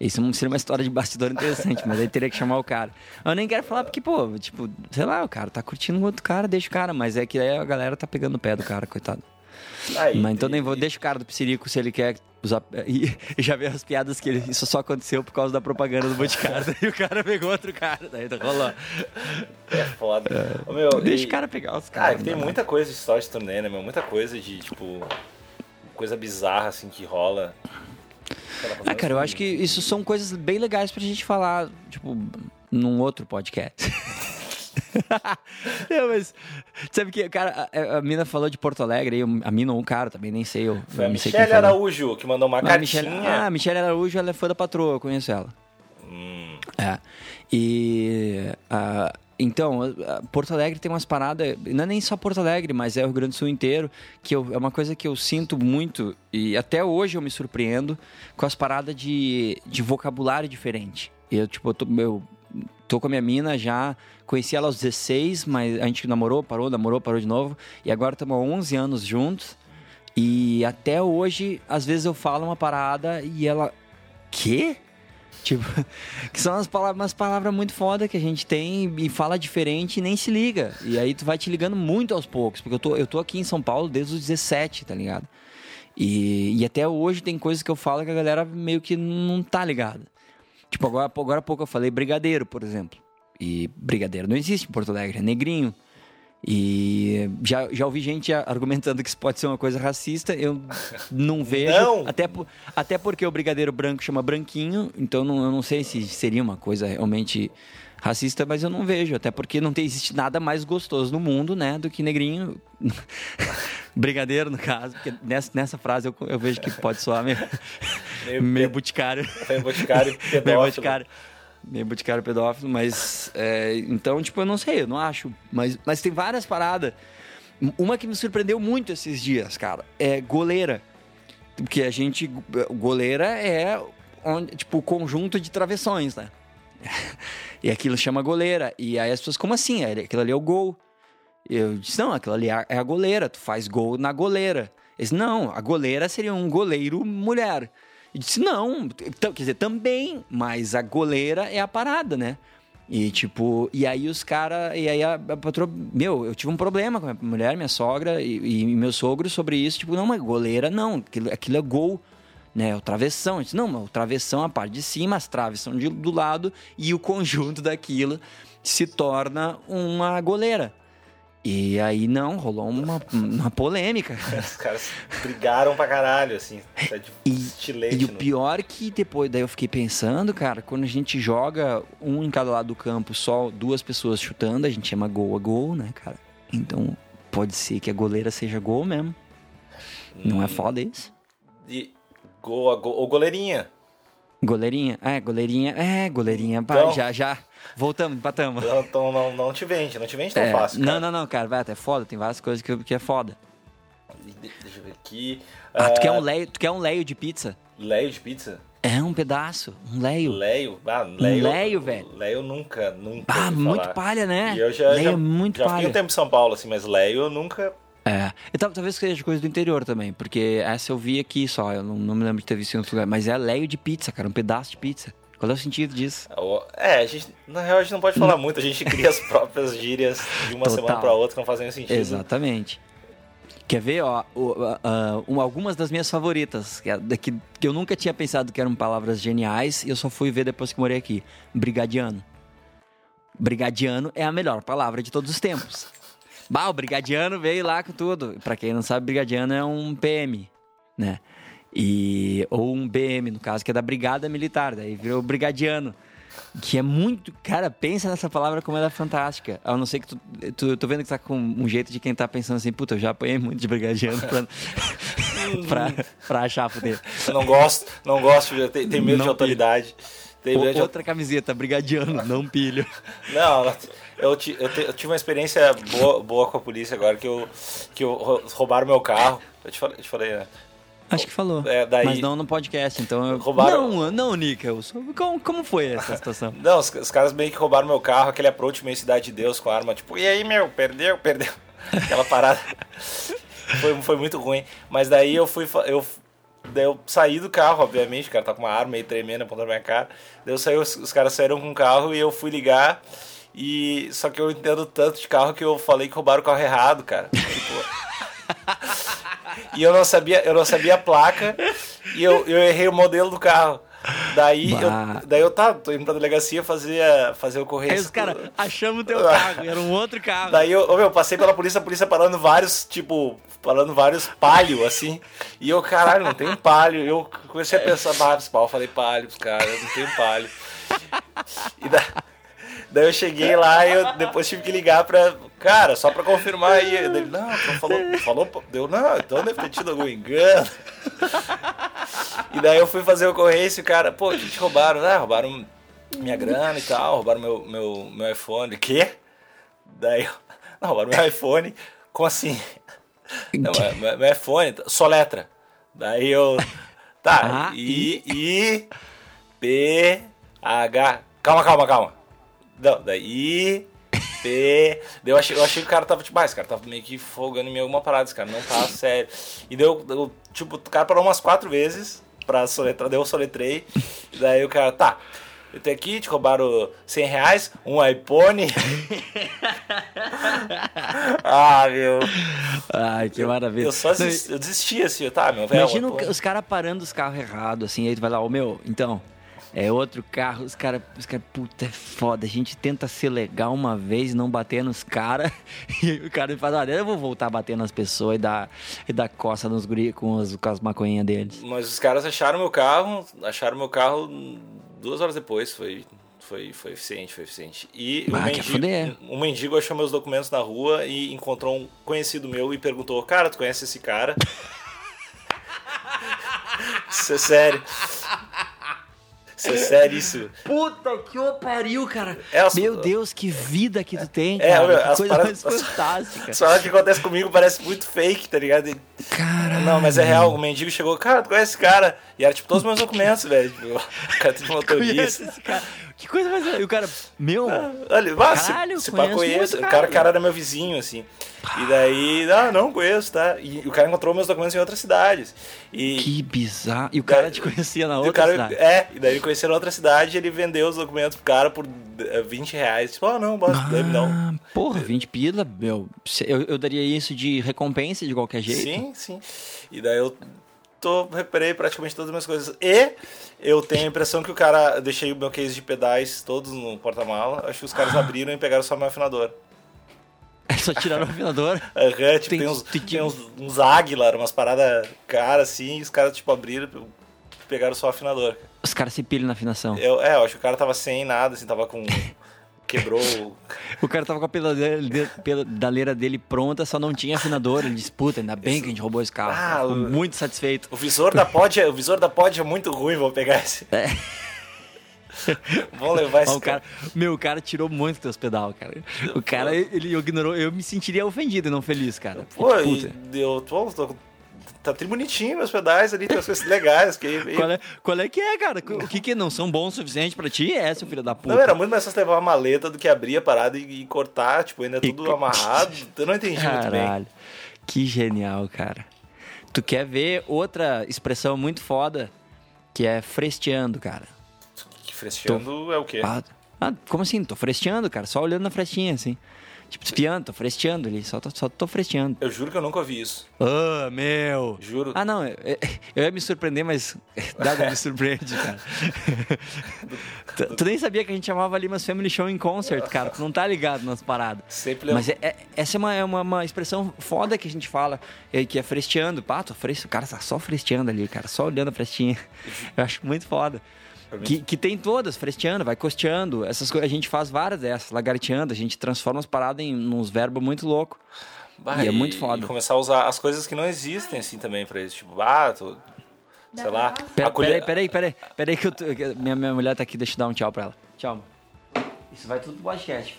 Isso não seria uma história de bastidor interessante, mas aí teria que chamar o cara. Eu nem quero falar porque, pô, tipo, sei lá, o cara tá curtindo o outro cara, deixa o cara, mas é que aí a galera tá pegando o pé do cara, coitado. Aí, Mas então e- nem vou, deixa o cara do Psirico se ele quer usar. E, e já vê as piadas que ele, isso só aconteceu por causa da propaganda do Boticário. Daí o cara pegou outro cara, daí rolou. É foda. Ô, meu, Deixa e- o cara pegar os Cara, caras. que tem muita coisa de de turnê, né, meu? Muita coisa de, tipo. Coisa bizarra, assim, que rola. Ah, cara, eu acho que isso são coisas bem legais pra gente falar, tipo, num outro podcast. Não, mas sabe que, cara, a, a mina falou de Porto Alegre, aí, a mina ou um cara, também nem sei, eu Foi a Michelle falou. Araújo que mandou uma a cartinha. Michelle, ah, a Michelle Araújo, ela é fã da patroa, eu conheço ela. Hum, É. E. ah, então, ah, Porto Alegre tem umas paradas, não é nem só Porto Alegre, mas é o Rio Grande do Sul inteiro, que eu- é uma coisa que eu sinto muito, e até hoje eu me surpreendo com as paradas de, de vocabulário diferente. Eu, tipo, eu tô, eu tô com a minha mina já, conheci ela aos 16, mas a gente namorou, parou, namorou, parou de novo, e agora estamos há 11 anos juntos, e até hoje, às vezes eu falo uma parada e ela. Quê? Tipo, que são umas palavras, umas palavras muito foda que a gente tem e fala diferente e nem se liga. E aí tu vai te ligando muito aos poucos, porque eu tô, eu tô aqui em São Paulo desde os 17, tá ligado? E, e até hoje tem coisas que eu falo que a galera meio que não tá ligada. Tipo, agora, agora há pouco eu falei brigadeiro, por exemplo. E brigadeiro não existe em Porto Alegre, é negrinho. E já, já ouvi gente argumentando que isso pode ser uma coisa racista, eu não vejo. Não! Até, até porque o brigadeiro branco chama branquinho, então não, eu não sei se seria uma coisa realmente racista, mas eu não vejo. Até porque não tem, existe nada mais gostoso no mundo, né, do que negrinho. brigadeiro, no caso, porque nessa, nessa frase eu, eu vejo que pode soar meio, meio, meio boticário. meio boticário Meio pedófilo. boticário. Meio boticário pedófilo, mas. é, então, tipo, eu não sei, eu não acho. Mas, mas tem várias paradas. Uma que me surpreendeu muito esses dias, cara, é goleira. Porque a gente. Goleira é onde, tipo, o conjunto de travessões, né? E aquilo chama goleira. E aí as pessoas, como assim? Aquilo ali é o gol. Eu disse, não, aquilo ali é a goleira, tu faz gol na goleira. Eles, não, a goleira seria um goleiro mulher. E disse, não, quer dizer, também, mas a goleira é a parada, né? E tipo, e aí os caras, e aí a, a patroa, meu, eu tive um problema com a minha mulher, minha sogra e, e meu sogro sobre isso, tipo, não, mas goleira não, aquilo, aquilo é gol, né? O travessão. Disse, não, mas o travessão é a parte de cima, as traves são de- do lado e o conjunto daquilo se torna uma goleira. E aí não, rolou uma, uma polêmica. Os caras brigaram pra caralho, assim. Tá E, e o no- pior que depois, daí eu fiquei pensando, cara, quando a gente joga um em cada lado do campo, só duas pessoas chutando, a gente chama gol a gol, né, cara? Então pode ser que a goleira seja gol mesmo. Não é foda isso? de gol. Ou goleirinha. Goleirinha? É, goleirinha. É, goleirinha. Então- já, já. Voltamos, empatamos. Então, então não, não te vende, não te vende tão É, fácil. não, cara. não, não, cara, vai até foda, tem várias coisas que, que é foda. De- Deixa eu ver aqui. Ah, tu quer Ah, um leio, tu quer um leio de pizza? Leio de pizza? É um pedaço, um leio. Leio? Ah, leio. leio, velho. Leio nunca, nunca. Ah, muito falar. palha, né? E eu já, leio já, é muito já palha. fiquei um tempo em São Paulo, assim, mas leio eu nunca. É. E tal- talvez seja coisa do interior também, porque essa eu vi aqui só, eu não, não me lembro de ter visto em outro lugar. Mas é leio de pizza, cara, um pedaço de pizza. Qual é o sentido disso? É, a gente, na real a gente não pode falar muito, a gente cria as próprias gírias de uma Total. semana pra outra que não fazem sentido. Exatamente. Quer ver, ó, um- algumas das minhas favoritas, que, é- que, que eu nunca tinha pensado que eram palavras geniais e eu só fui ver depois que morei aqui. Brigadiano. Brigadiano é a melhor palavra de todos os tempos. Bah, o brigadiano veio lá com tudo. Pra quem não sabe, brigadiano é um PM, né? E, ou um BM, no caso, que é da Brigada Militar, daí virou brigadiano. Que é muito. Cara, pensa nessa palavra como ela é fantástica. A não ser que tu. tu eu tô vendo que tá com um jeito de quem tá pensando assim, puta, eu já apanhei muito de brigadiano pra, pra, pra achar poder. Não gosto, não gosto, tenho, tenho medo Não de autoridade. Tenho medo de Outra camiseta, brigadiano, não pilho. Não, eu, ti- eu, te- eu tive uma experiência boa, boa com a polícia agora que eu, que eu rou- roubaram meu carro. Eu te falei, eu te falei né? Acho que falou. É, daí- Mas não no podcast, então eu. Roubaram- Não, não, Nickel. Como, como foi essa situação? Não, os, os caras meio que roubaram meu carro, aquele approach meio Cidade de Deus com a arma, tipo, e aí, meu, perdeu, perdeu. Aquela parada. foi, foi muito ruim. Mas daí eu fui. Eu, daí eu saí do carro, obviamente, o cara tá com uma arma meio tremendo apontando na minha cara. Daí eu saí, os, os caras saíram com o carro e eu fui ligar. E. Só que eu entendo tanto de carro que eu falei que roubaram o carro errado, cara. Tipo. E eu não sabia, eu não sabia a placa e eu, eu errei o modelo do carro. Daí Bah. eu, daí eu tá, tô indo pra delegacia fazer, fazer o correio. Aí os caras, achamos o teu carro, era um outro carro. Daí eu, ô, meu, passei pela polícia, a polícia parando vários, tipo, parando vários palio, assim. E eu, caralho, não tem palio. Eu comecei a pensar, vários pau, falei palio pros caras, não tem palio. E da- daí eu cheguei lá e eu depois tive que ligar pra. Cara, só pra confirmar aí. Ele, não, falou, falou. Deu, não, então deve ter tido algum engano. E daí eu fui fazer o correio e o cara, pô, que te roubaram? Ah, roubaram minha grana e tal, roubaram meu, meu, meu iPhone. Quê? Daí eu, não, roubaram meu iPhone. Como assim? Não, meu, meu- meu iPhone, só letra. Daí eu, tá, Ah, I, I, P, H. Calma, calma, calma. Não, daí P. Eu achei, eu achei que o cara tava tipo, ah, esse cara tava meio que folgando em mim alguma parada, esse cara não tá sério. E deu, deu, tipo, o cara parou umas quatro vezes pra soletrar, daí eu soletrei. E daí o cara, tá. Eu tenho aqui, te roubaram 100 reais, um iPhone. ah, meu. Ai, que maravilha. Eu só Não, desisti, eu desisti assim, tá, meu velho. Imagina o- os caras parando os carros errados, assim, aí tu vai lá, ô meu, então, é outro carro, os caras, os cara, puta, é foda, a gente tenta ser legal uma vez, não bater nos caras, e o cara fala, olha, eu vou voltar a bater nas pessoas e dar, e dar coça nos guri com, as- com as maconhas deles. Mas os caras acharam meu carro, acharam meu carro duas horas depois, foi, foi, foi eficiente, foi eficiente. E o, Ah, fuder. mendigo, o mendigo achou meus documentos na rua e encontrou um conhecido meu e perguntou, cara, tu conhece esse cara? Isso é sério. Isso é sério Puta que o pariu, cara. É, as- Meu Deus, que vida que tu tem, É, cara. que as coisa paradas- mais fantástica. Só que acontece comigo parece muito fake, tá ligado? Caralho. Não, mas é real, o mendigo chegou, cara, tu conhece esse cara? E era tipo todos os meus documentos, velho. Tipo, o cara tem Conhece motorista. cara. Que coisa mais... E o cara, meu... Olha, mas se, Caralho, se pá, conheço conheço. muito, O cara, era meu vizinho, assim. E daí, ah, não, conheço, tá? E o cara encontrou meus documentos em outras cidades. E, Que bizarro. E o cara Daí- te conhecia na outra cara, cidade. É, e daí ele conheceu na outra cidade e ele vendeu os documentos pro cara por eh, 20 reais. Tipo, ah, não, bota, daí não. Ah, porra, 20 pila, meu. Se- Eu, eu daria isso de recompensa de qualquer jeito. Sim, sim. E daí eu tô, recuperei praticamente todas as minhas coisas. E eu tenho a impressão que o cara. Eu deixei o meu case de pedais todos no porta-mala. Acho que os caras abriram e pegaram só meu afinador. Só tiraram o afinador. Aham, tipo, Tem- tem, uns, tem- tem uns, uns umas paradas caras assim, e os caras, tipo, abriram e pegaram só o afinador. Os caras se pilham na afinação. Eu, é, eu acho que o cara tava sem nada, assim, tava com. Quebrou. o- cara tava com a pedaleira, de- pedaleira dele pronta, só não tinha afinador. Ele disputa, ainda bem que a gente roubou esse carro. Ah, o- muito satisfeito. O visor da pod é, o visor da pod é muito ruim, vou pegar esse. É. Vamos levar esse o cara, meu, o cara tirou muito teus pedal, cara. O cara, ele ignorou. Eu me sentiria ofendido e não feliz, cara. Pô, eu tô, tô- tá tri bonitinho meus pedais ali, tem as coisas legais. Que, Qual é, qual é que é, cara? O que que não são bons o suficiente pra ti? É, seu filho da puta. Não, era muito mais fácil levar uma maleta do que abrir a parada e, e cortar, tipo, ainda é E tudo co- amarrado. Eu não entendi muito bem. Caralho. Que genial, cara. Tu quer ver outra expressão muito foda que é fresteando, cara. Fresteando é o quê? Ah, ah, como assim? Tô fresteando, cara. Só olhando na frestinha, assim. Tipo, espiando, tô fresteando ali. Só tô, só tô fresteando. Eu juro que eu nunca ouvi isso. Ah, meu! Juro. Ah, não. Eu, eu ia me surpreender, mas nada me surpreende, cara. tu, tu nem sabia que a gente chamava Limas Family Show em concert, cara. Tu não tá ligado nas paradas. Sempre lembro. Mas é- é- essa é, uma, é uma, uma expressão foda que a gente fala, que é fresteando. Pá, tô fres... o cara tá só fresteando ali, cara. Só olhando a frestinha. Eu acho muito foda. Que, que tem todas, fresteando, vai costeando. Essas coisas, a gente faz várias dessas, lagarteando, a gente transforma as paradas em uns verbos muito loucos. Bah, e é muito foda. E começar a usar as coisas que não existem, assim, também pra isso. Tipo, ah, tô, sei lá. Pera, colher- peraí, peraí, peraí, peraí que eu tô, minha, minha mulher tá aqui, deixa eu dar um tchau pra ela. Tchau. Isso vai tudo pro podcast.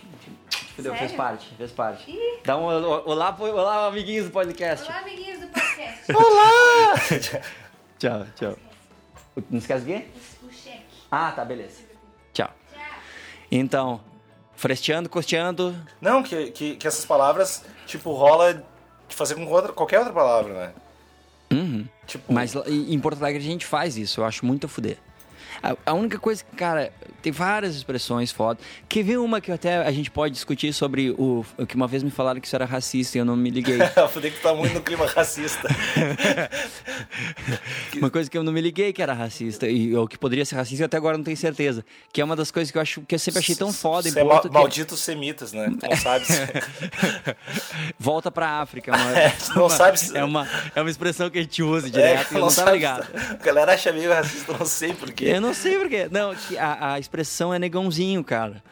Fudeu, fez parte, fez parte. Dá um olá, olá, olá, amiguinhos do podcast. Olá, amiguinhos do podcast. Tchau, tchau. Não esquece o quê? Ah, tá, beleza. Tchau. Então, fresteando, costeando. Não, que, que, que essas palavras, tipo, rola de fazer com outra, qualquer outra palavra, né? Uhum. Tipo, Mas em Porto Alegre a gente faz isso, eu acho muito a fuder. A, a única coisa que, cara, tem várias expressões foda. Quer ver uma que até a gente pode discutir sobre o, que uma vez me falaram que isso era racista e eu não me liguei. Fudei que tu tá muito no clima racista. Uma coisa que eu não me liguei que era racista, e, ou que poderia ser racista, eu até agora não tenho certeza. Que é uma das coisas que eu acho que eu sempre achei tão foda é Porto. ma que- malditos semitas, né? Tu não sabe se... Volta pra África. É uma, É, não uma- sabe se- é, uma, é uma expressão que a gente usa É, direto e eu não tava sabe ligado. A galera acha meio racista, eu não sei porquê. Eu não sei porquê. Não, a, a expressão é negãozinho, cara.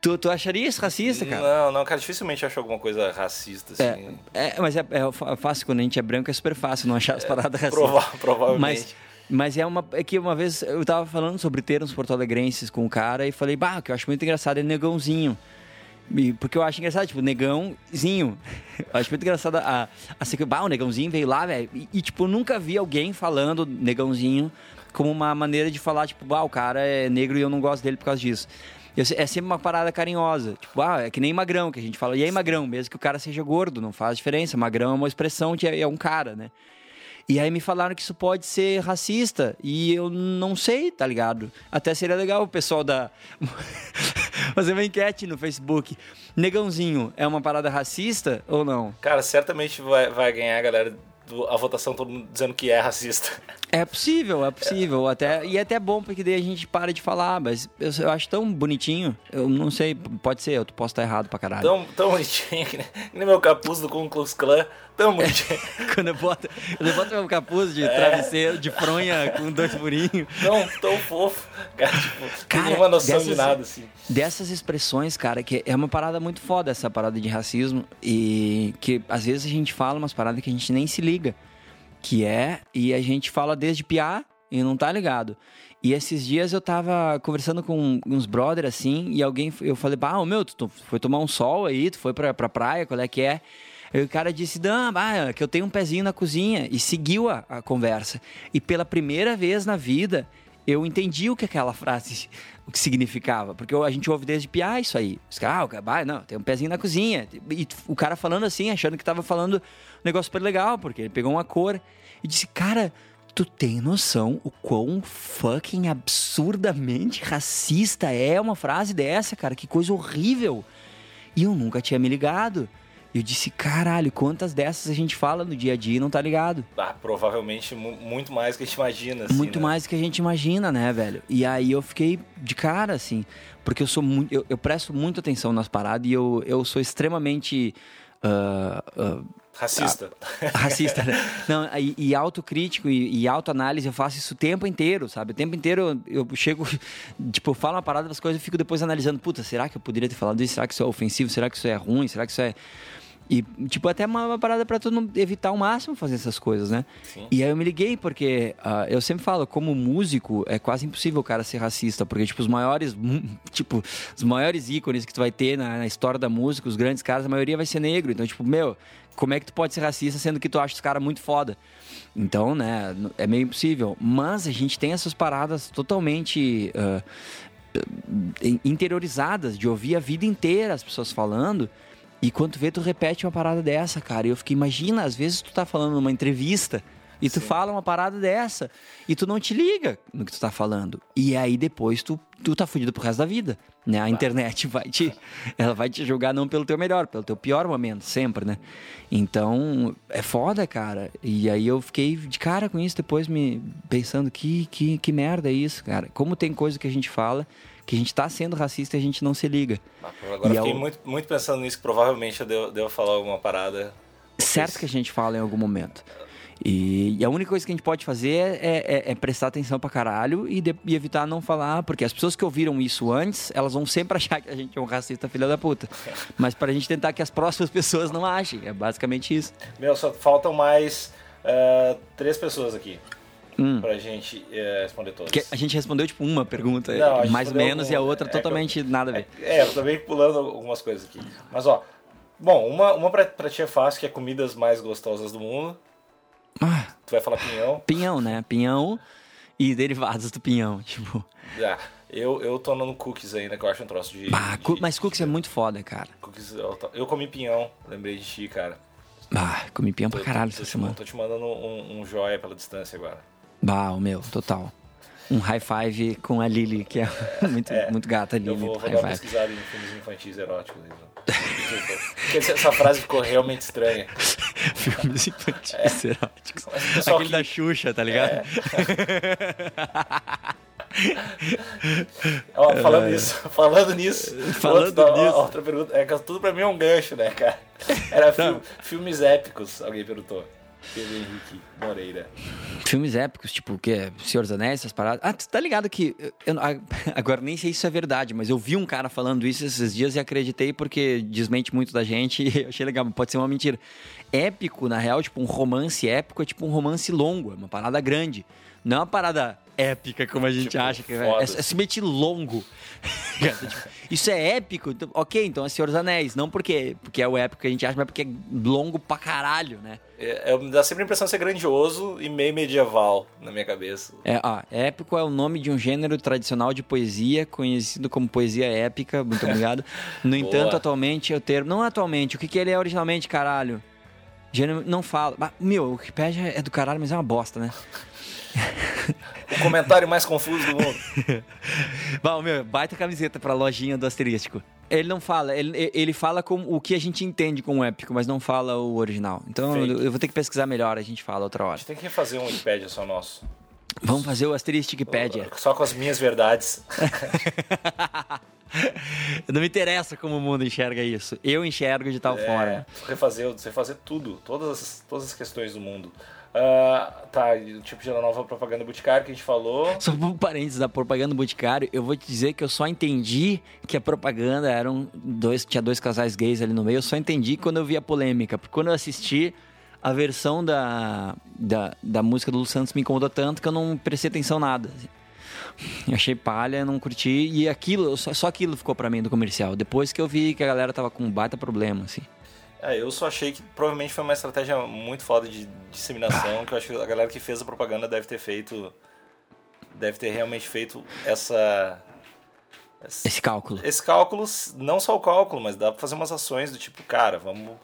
Tu, tu acharia isso racista, cara? Não, não, cara, dificilmente acho alguma coisa racista, assim. É, é, mas é, é fácil, quando a gente é branco é super fácil não achar as paradas racistas. prova- provavelmente. Mas, mas é uma. É que uma vez eu tava falando sobre termos porto-alegrenses com o cara e falei, bah, o que eu acho muito engraçado é negãozinho. E- Porque eu acho engraçado, tipo, negãozinho. Eu acho muito engraçado a, a que, bah, o negãozinho veio lá, velho. E, e, tipo, eu nunca vi alguém falando negãozinho como uma maneira de falar, tipo, bah, o cara é negro e eu não gosto dele por causa disso. É sempre uma parada carinhosa. Tipo, ah, é que nem magrão, que a gente fala. E aí, magrão, mesmo que o cara seja gordo, não faz diferença. Magrão é uma expressão que é, é um cara, né? E aí me falaram que isso pode ser racista. E eu não sei, tá ligado? Até seria legal o pessoal da. fazer uma enquete no Facebook. Negãozinho é uma parada racista ou não? Cara, certamente vai, vai ganhar a galera a votação todo mundo dizendo que é racista. É possível, é possível. Até, e é até bom, porque daí a gente para de falar. Mas eu, eu acho tão bonitinho. Eu não sei, pode ser, eu posso estar errado pra caralho. Tão, tão bonitinho que nem, meu capuz do Ku Klux Klan. Tão bonitinho. Quando eu boto, eu boto meu capuz de travesseiro, de fronha com dois furinhos. tão, tão fofo. Cara, tipo, não Cara, tem nenhuma noção de dessas- nada, assim. Dessas expressões, cara, que é uma parada muito foda essa parada de racismo e que às vezes a gente fala umas paradas que a gente nem se liga, que é e a gente fala desde piá e não tá ligado. E esses dias eu tava conversando com uns brother assim e alguém eu falei: "Bah, meu, tu, foi tomar um sol aí, tu foi pra, pra praia, qual é que é?" Aí o cara disse, não, bah, que eu tenho um pezinho na cozinha. E seguiu a, a conversa. E pela primeira vez na vida, eu entendi o que aquela frase o que significava. Porque a gente ouve desde piar isso aí. Os caras, ah, o cara, não, tem um pezinho na cozinha. E o cara falando assim, achando que tava falando um negócio super legal, porque ele pegou uma cor e disse, cara, tu tem noção o quão fucking absurdamente racista é uma frase dessa, cara? Que coisa horrível. E eu nunca tinha me ligado. Eu disse, caralho, quantas dessas a gente fala no dia a dia e não tá ligado? Ah, provavelmente mu- muito mais que a gente imagina, assim, muito né? mais do que a gente imagina, né, velho? E aí eu fiquei de cara, assim, porque eu sou muito. Eu, eu presto muita atenção nas paradas e eu, eu sou extremamente. ah, ah, Racista. racista, né? Não, e, e autocrítico e, e autoanálise, eu faço isso o tempo inteiro, sabe? O tempo inteiro eu, eu chego, tipo, eu falo uma parada das coisas e fico depois analisando, puta, será que eu poderia ter falado isso? Será que isso é ofensivo? Será que isso é ruim? Será que isso é. E, tipo, até uma, parada pra todo mundo evitar ao máximo fazer essas coisas, né? Sim. E aí eu me liguei, porque ah, eu sempre falo, como músico, é quase impossível o cara ser racista, porque, tipo, os maiores, tipo, os maiores ícones que tu vai ter na, na história da música, os grandes caras, a maioria vai ser negro. Então, tipo, meu, como é que tu pode ser racista sendo que tu acha os caras muito foda? Então, né, é meio impossível. Mas a gente tem essas paradas totalmente eh, interiorizadas, de ouvir a vida inteira as pessoas falando. E quando tu vê, tu repete uma parada dessa, cara. E eu fiquei, imagina, às vezes tu tá falando numa entrevista E tu fala uma parada dessa e tu não te liga no que tu tá falando. E aí depois tu, tu tá fudido pro resto da vida. Né? A internet vai te. Ela vai te julgar não pelo teu melhor, pelo teu pior momento, sempre, né? Então, é foda, cara. E aí eu fiquei de cara com isso, depois me pensando que, que, que merda é isso, cara. Como tem coisa que a gente fala que a gente tá sendo racista e a gente não se liga. Agora eu fiquei muito, muito pensando nisso, que provavelmente eu devo, devo falar alguma parada. Certo que a gente fala em algum momento. E, e, a única coisa que a gente pode fazer é, é, é prestar atenção pra caralho e, de, e, evitar não falar, porque as pessoas que ouviram isso antes, elas vão sempre achar que a gente é um racista filha da puta. Mas pra gente tentar que as próximas pessoas não achem, é basicamente isso. Meu, só faltam mais uh, três pessoas aqui hum. pra gente é, responder todas. Que a gente respondeu, tipo, uma pergunta, Não, mais ou menos, e a outra é, totalmente nada a ver. É, eu tô meio pulando algumas coisas aqui. Mas, ó, bom, uma, uma pra, pra ti é fácil, que é comidas mais gostosas do mundo. Ah, tu vai falar pinhão. Pinhão, né? Pinhão e derivados do pinhão, tipo... Já. Eu, eu tô no cookies ainda, que eu acho um troço de. Ah, de, mas cookies de... é muito foda, cara. Cookies, eu, eu, comi pinhão, lembrei de ti, cara. Ah, comi pinhão pra caralho essa semana. Tô te mandando um, um joia pela distância agora. Bah, o meu, total. Um high five com a Lily, que é muito, é, muito gata a Lily. Eu vou, vou dar uma pesquisada em filmes infantis eróticos. Porque essa frase ficou realmente estranha. filmes infantis é. eróticos. Aquele que... da Xuxa, tá ligado? É. Ó, falando é. nisso, falando nisso, falando outra, nisso. outra pergunta, é tudo pra mim é um gancho, né, cara? Era filme, filmes épicos, alguém perguntou. Pedro Henrique Moreira. Filmes épicos, tipo o quê? Senhor dos Anéis, essas paradas. Ah, tu tá ligado que. Eu, agora nem sei se isso é verdade, mas eu vi um cara falando isso esses dias e acreditei porque desmente muito da gente e achei legal, pode ser uma mentira. Épico, na real, tipo, um romance épico é tipo um romance longo, é uma parada grande. Não é uma parada épica como a gente tipo, acha que é. É, é simplesmente longo. Tipo, isso é épico? Então, ok, então é Senhor dos Anéis. Não porque, porque é o épico que a gente acha, mas porque é longo pra caralho, né? É, é, dá sempre a impressão de ser grandioso e meio medieval na minha cabeça. É, ó, épico é o nome de um gênero tradicional de poesia, conhecido como poesia épica, muito obrigado. No entanto, atualmente o termo. Não atualmente, o que, que ele é originalmente, caralho? Gênero não fala. Meu, o Wikipedia é do caralho, mas é uma bosta, né? o comentário mais confuso do mundo. Bom, meu, baita camiseta pra lojinha do asterístico. Ele não fala, ele, ele fala com o que a gente entende como épico, mas não fala o original. Então eu, eu vou ter que pesquisar melhor, a gente fala outra hora. A gente tem que fazer um Wikipedia só nosso. Vamos fazer o Asteristicpedia. Só com as minhas verdades. não me interessa como o mundo enxerga isso. Eu enxergo de tal é, forma. Refazer, refazer tudo, todas, todas as questões do mundo. Uh, tá, tipo de nova propaganda Boticário que a gente falou. Só um parênteses da propaganda Boticário, eu vou te dizer que eu só entendi que a propaganda eram dois, tinha dois casais gays ali no meio, eu só entendi quando eu vi a polêmica, porque quando eu assisti a versão da, da, da música do Lu Santos me incomodou tanto que eu não prestei atenção nada. Assim. Eu achei palha, não curti, e aquilo, só, só aquilo ficou para mim do comercial. Depois que eu vi que a galera tava com um baita problema, assim. É, eu só achei que provavelmente foi uma estratégia muito foda de disseminação, que eu acho que a galera que fez a propaganda deve ter feito. Deve ter realmente feito essa. Esse cálculo. Esse cálculo, não só o cálculo, mas dá pra fazer umas ações do tipo, cara, vamos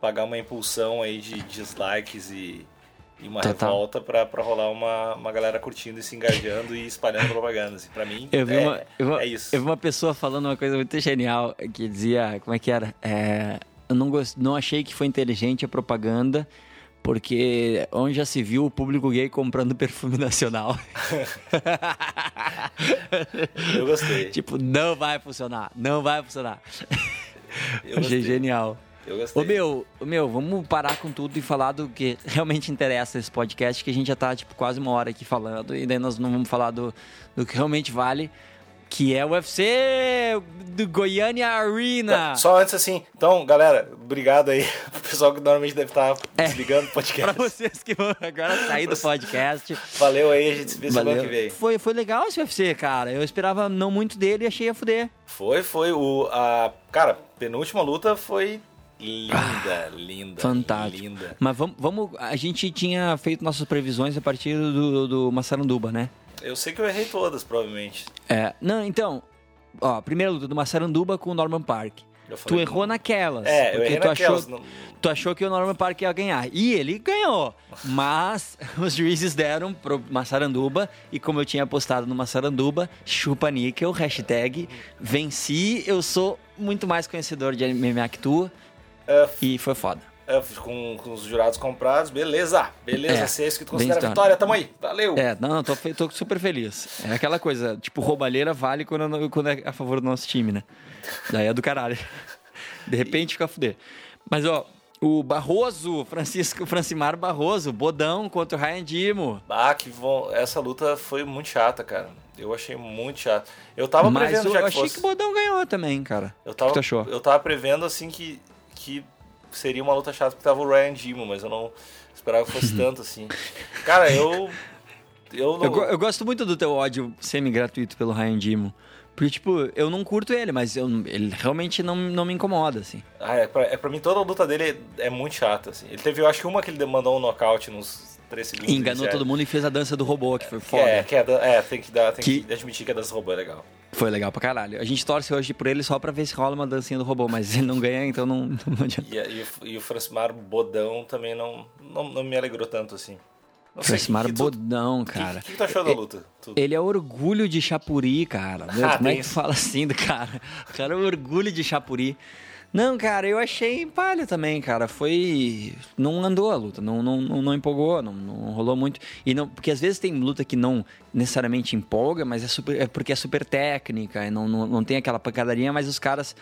pagar uma impulsão aí de dislikes e, e uma Total. revolta pra, pra rolar uma, uma galera curtindo e se engajando e espalhando propaganda. Assim, pra mim, eu vi é, uma, eu, é isso. Eu vi uma pessoa falando uma coisa muito genial que dizia, como é que era? É, eu não, gost... não achei que foi inteligente a propaganda, porque onde já se viu o público gay comprando perfume nacional. eu gostei. Tipo, não vai funcionar, não vai funcionar. Eu achei genial. Eu gostei. Ô meu, meu, vamos parar com tudo e falar do que realmente interessa esse podcast, que a gente já tá tipo quase uma hora aqui falando, e daí nós não vamos falar do, do que realmente vale que é o UFC do Goiânia Arena. Só antes assim, então, galera, obrigado aí pro pessoal que normalmente deve estar é, desligando o podcast. pra vocês que vão agora sair do podcast. Valeu aí, a gente se vê semana que vem. Foi, foi legal esse UFC, cara. Eu esperava não muito dele e achei a fuder. Foi, foi. O, a, cara, penúltima luta foi Linda, ah, linda. Fantástico. Linda. Mas vamos, vamos. A gente tinha feito nossas previsões a partir do, do Massaranduba, né? Eu sei que eu errei todas, provavelmente. É, não, então, ó, primeira luta do Massaranduba com o Norman Park. tu errou naquelas. É, eu errei tu naquelas. Achou, tu achou que o Norman Park ia ganhar. E ele ganhou. Mas os juízes deram pro Massaranduba. E como eu tinha apostado no Massaranduba, chupa níquel, hashtag venci. Eu sou muito mais conhecedor de MMA que tu. Uh, e foi foda. É, com, com, os jurados comprados, beleza, beleza, é, se é isso que tu considera vitória, tamo aí, valeu. É, não, tô, tô super feliz. É aquela coisa, tipo, roubalheira vale quando, quando é a favor do nosso time, né? Daí é do caralho. De repente fica a fuder. Mas, ó, o Barroso, Francisco Francimar Barroso, bodão contra o Ryan Dimo. Ah, que bom. Essa luta foi muito chata, cara. Eu achei muito chato. Eu tava Mas prevendo eu já que achei fosse... que o Bodão ganhou também, cara. Eu tava, o que tu achou? Eu tava prevendo, assim, que, que seria uma luta chata porque tava o Ryan Dimo, mas eu não esperava que fosse tanto, assim. Cara, eu... Eu, não... eu, eu, gosto muito do teu ódio semi-gratuito pelo Ryan Dimo. Porque, tipo, eu não curto ele, mas eu, ele realmente não, não me incomoda, assim. Ah, é pra, é pra mim toda a luta dele é, é muito chata, assim. Ele teve, eu acho que uma que ele mandou um nocaute nos 3 segundos. Enganou todo mundo e fez a dança do robô, que foi foda. É, que é, é tem, que dar, tem que... que admitir que a dança do robô é legal. Foi legal pra caralho. A gente torce hoje por ele só pra ver se rola uma dancinha do robô, mas ele não ganha, então não, não adianta. E, e, e o Francimar Bodão também não, não, não me alegrou tanto assim. Francimar Bodão, cara. O que, que, tu achou da luta? Tudo. Ele é orgulho de Chapuri, cara. Ah, Como é que tu fala assim do cara? O cara é orgulho de Chapuri. Não, cara, eu achei palha também, cara. Foi. Não andou a luta, não, não, não, não empolgou, não, não, rolou muito. E não, porque às vezes tem luta que não necessariamente empolga, mas é, super, é porque é super técnica, não, não, não tem aquela pancadaria, mas os caras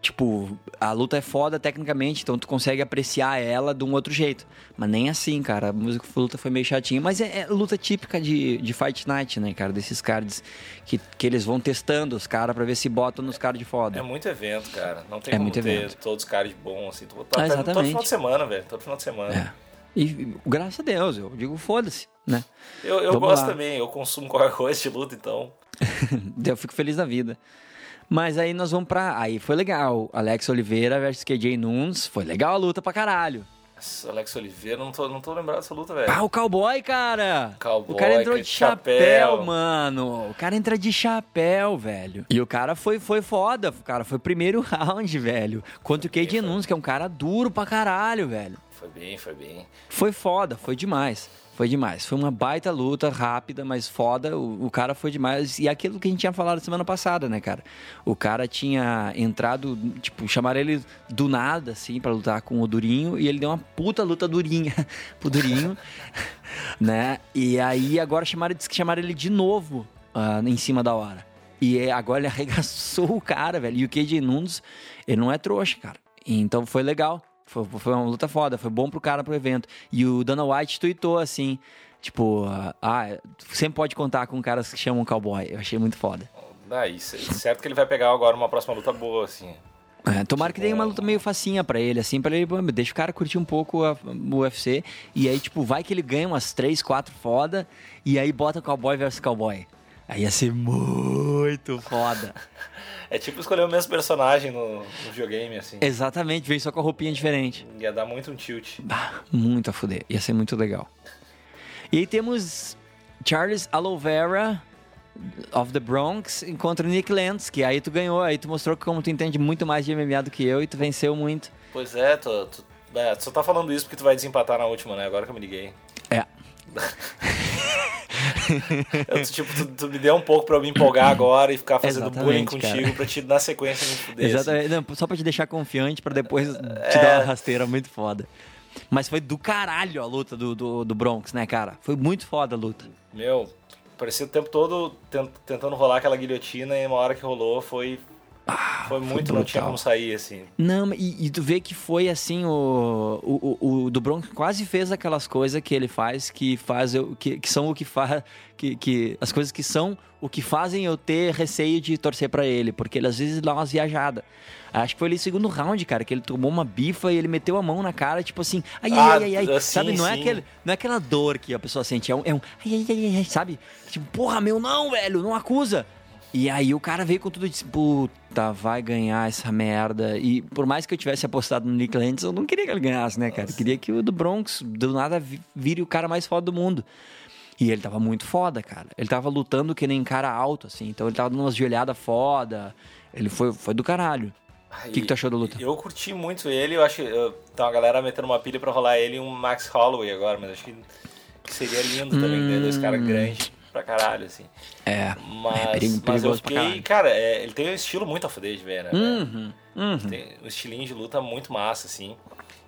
tipo, a luta é foda tecnicamente, então tu consegue apreciar ela de um outro jeito. Mas nem assim, cara. A música a luta foi meio chatinha. Mas é, é, luta típica de, de Fight Night, né, cara? Desses cards que, que eles vão testando os caras pra ver se botam nos cards foda. É muito evento, cara. Não tem é como muito ter evento. todos os cards bons, assim. Tu ah, exatamente. todo final de semana, velho. Todo final de semana. É. E graças a Deus, eu digo foda-se, né? Eu, eu gosto lá. também, eu consumo qualquer coisa de luta, então. eu fico feliz da vida. Mas aí nós vamos pra. Aí foi legal. Alex Oliveira versus KJ Nunes. Foi legal a luta pra caralho. Alex Oliveira, não tô, não tô lembrado dessa luta, velho. Ah, o cowboy, cara! Cowboy, o cara entrou de chapéu, chapéu, mano. O cara entra de chapéu, velho. E o cara foi, foi foda, cara. Foi o primeiro round, velho. Contra o KJ Nunes, que é um cara duro pra caralho, velho. Foi bem, foi bem. Foi foda, foi demais. Foi demais. Foi uma baita luta, rápida, mas foda. O, o, cara foi demais. E aquilo que a gente tinha falado semana passada, né, cara? O cara tinha entrado, tipo, chamaram ele do nada, assim, para lutar com o Durinho. E ele deu uma puta luta durinha pro Durinho, né? E aí agora chamaram, disse que chamaram ele de novo uh, em cima da hora. E agora ele arregaçou o cara, velho. E o KJ Nunes, ele não é trouxa, cara. Então foi legal. Foi, foi uma luta foda, foi bom pro cara pro evento. E o Dana White tweetou assim, tipo, ah, sempre pode contar com caras que chamam cowboy. Eu achei muito foda. Daí, certo que ele vai pegar agora uma próxima luta boa, assim. É, tomara que dê uma luta meio facinha para ele, assim, para ele, deixa o cara curtir um pouco a, o UFC. E aí, tipo, vai que ele ganha umas 3, 4 foda, e aí bota cowboy versus cowboy. Aí ia ser muito foda. É tipo escolher o mesmo personagem no, no videogame, assim. Exatamente, vem só com a roupinha diferente. Ia dar muito um tilt. Ah, muito a fuder. Ia ser muito legal. E aí temos Charles Alovera of the Bronx contra Nick Lentz, que aí tu ganhou, aí tu mostrou como tu entende muito mais de MMA do que eu e tu venceu muito. Pois é, tu, tu, é, tu só tá falando isso porque tu vai desempatar na última, né? Agora que eu me liguei. Eu, tipo, tu, tu, me deu um pouco pra eu me empolgar agora e ficar fazendo Exatamente, bullying contigo cara. pra te na sequência me fuder. Exatamente, assim. Não, só pra te deixar confiante pra depois te é... dar uma rasteira muito foda. Mas foi do caralho a luta do, do, do Bronx, né, cara? Foi muito foda a luta. Meu, parecia o tempo todo tentando rolar aquela guilhotina e uma hora que rolou foi ah, foi muito, não tinha como sair, assim. Não, e, e, tu vê que foi assim, o, o, o, do Bronx quase fez aquelas coisas que ele faz, que faz eu, que, que são o que faz. Que, que, as coisas que são o que fazem eu ter receio de torcer para ele, porque ele às vezes dá umas viajadas. Acho que foi ali segundo round, cara, que ele tomou uma bifa e ele meteu a mão na cara, tipo assim, ai, ah, ai, ai, ai, assim, sabe? Não é, aquele, não é aquela dor que a pessoa sente, é um, é um ai, ai, ai, ai, sabe? Tipo, porra, meu, não, velho, não acusa. E aí o cara veio com tudo e disse, puta, vai ganhar essa merda. E por mais que eu tivesse apostado no Nick Lentz, eu não queria que ele ganhasse, né, cara? Eu queria que o do Bronx, do nada, vire o cara mais foda do mundo. E ele tava muito foda, cara. Ele tava lutando que nem cara alto, assim. Então ele tava dando umas joelhadas foda. Ele foi, foi do caralho. O que, que tu achou da luta? Eu curti muito ele, eu acho que eu, tá uma galera metendo uma pilha pra rolar ele e um Max Holloway agora, mas acho que, que seria lindo também, né? Dois caras grandes pra caralho, assim. É, Mas, é perigo, mas eu fiquei, cara, é, ele tem um estilo muito a fuder de ver, né? Uhum, uhum. Tem um estilinho de luta muito massa, assim.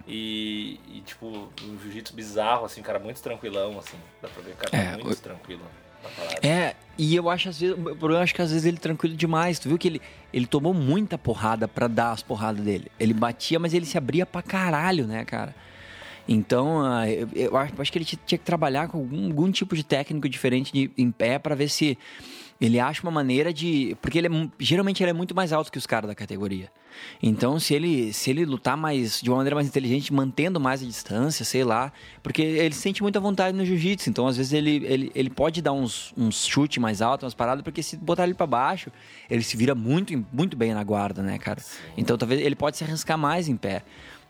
E, e, tipo, um jiu-jitsu bizarro, assim, cara, muito tranquilão, assim. Dá pra ver, cara, É, muito o- tranquilo na parada. É, e eu acho às vezes, o problema é que às vezes ele é tranquilo demais. Tu viu que ele, ele tomou muita porrada pra dar as porradas dele. Ele batia, mas ele se abria pra caralho, né, cara? Então, ah, eu, acho, que ele tinha que trabalhar com algum, algum tipo de técnico diferente de, em pé pra ver se ele acha uma maneira de. Porque ele é, geralmente ele é muito mais alto que os caras da categoria. Então, se ele, se ele lutar mais de uma maneira mais inteligente, mantendo mais a distância, sei lá, porque ele sente muita vontade no jiu-jitsu, então às vezes ele, ele, ele pode dar uns, uns chutes mais altos, umas paradas, porque se botar ele pra baixo, ele se vira muito, muito bem na guarda, né, cara? Então talvez ele pode se arriscar mais em pé.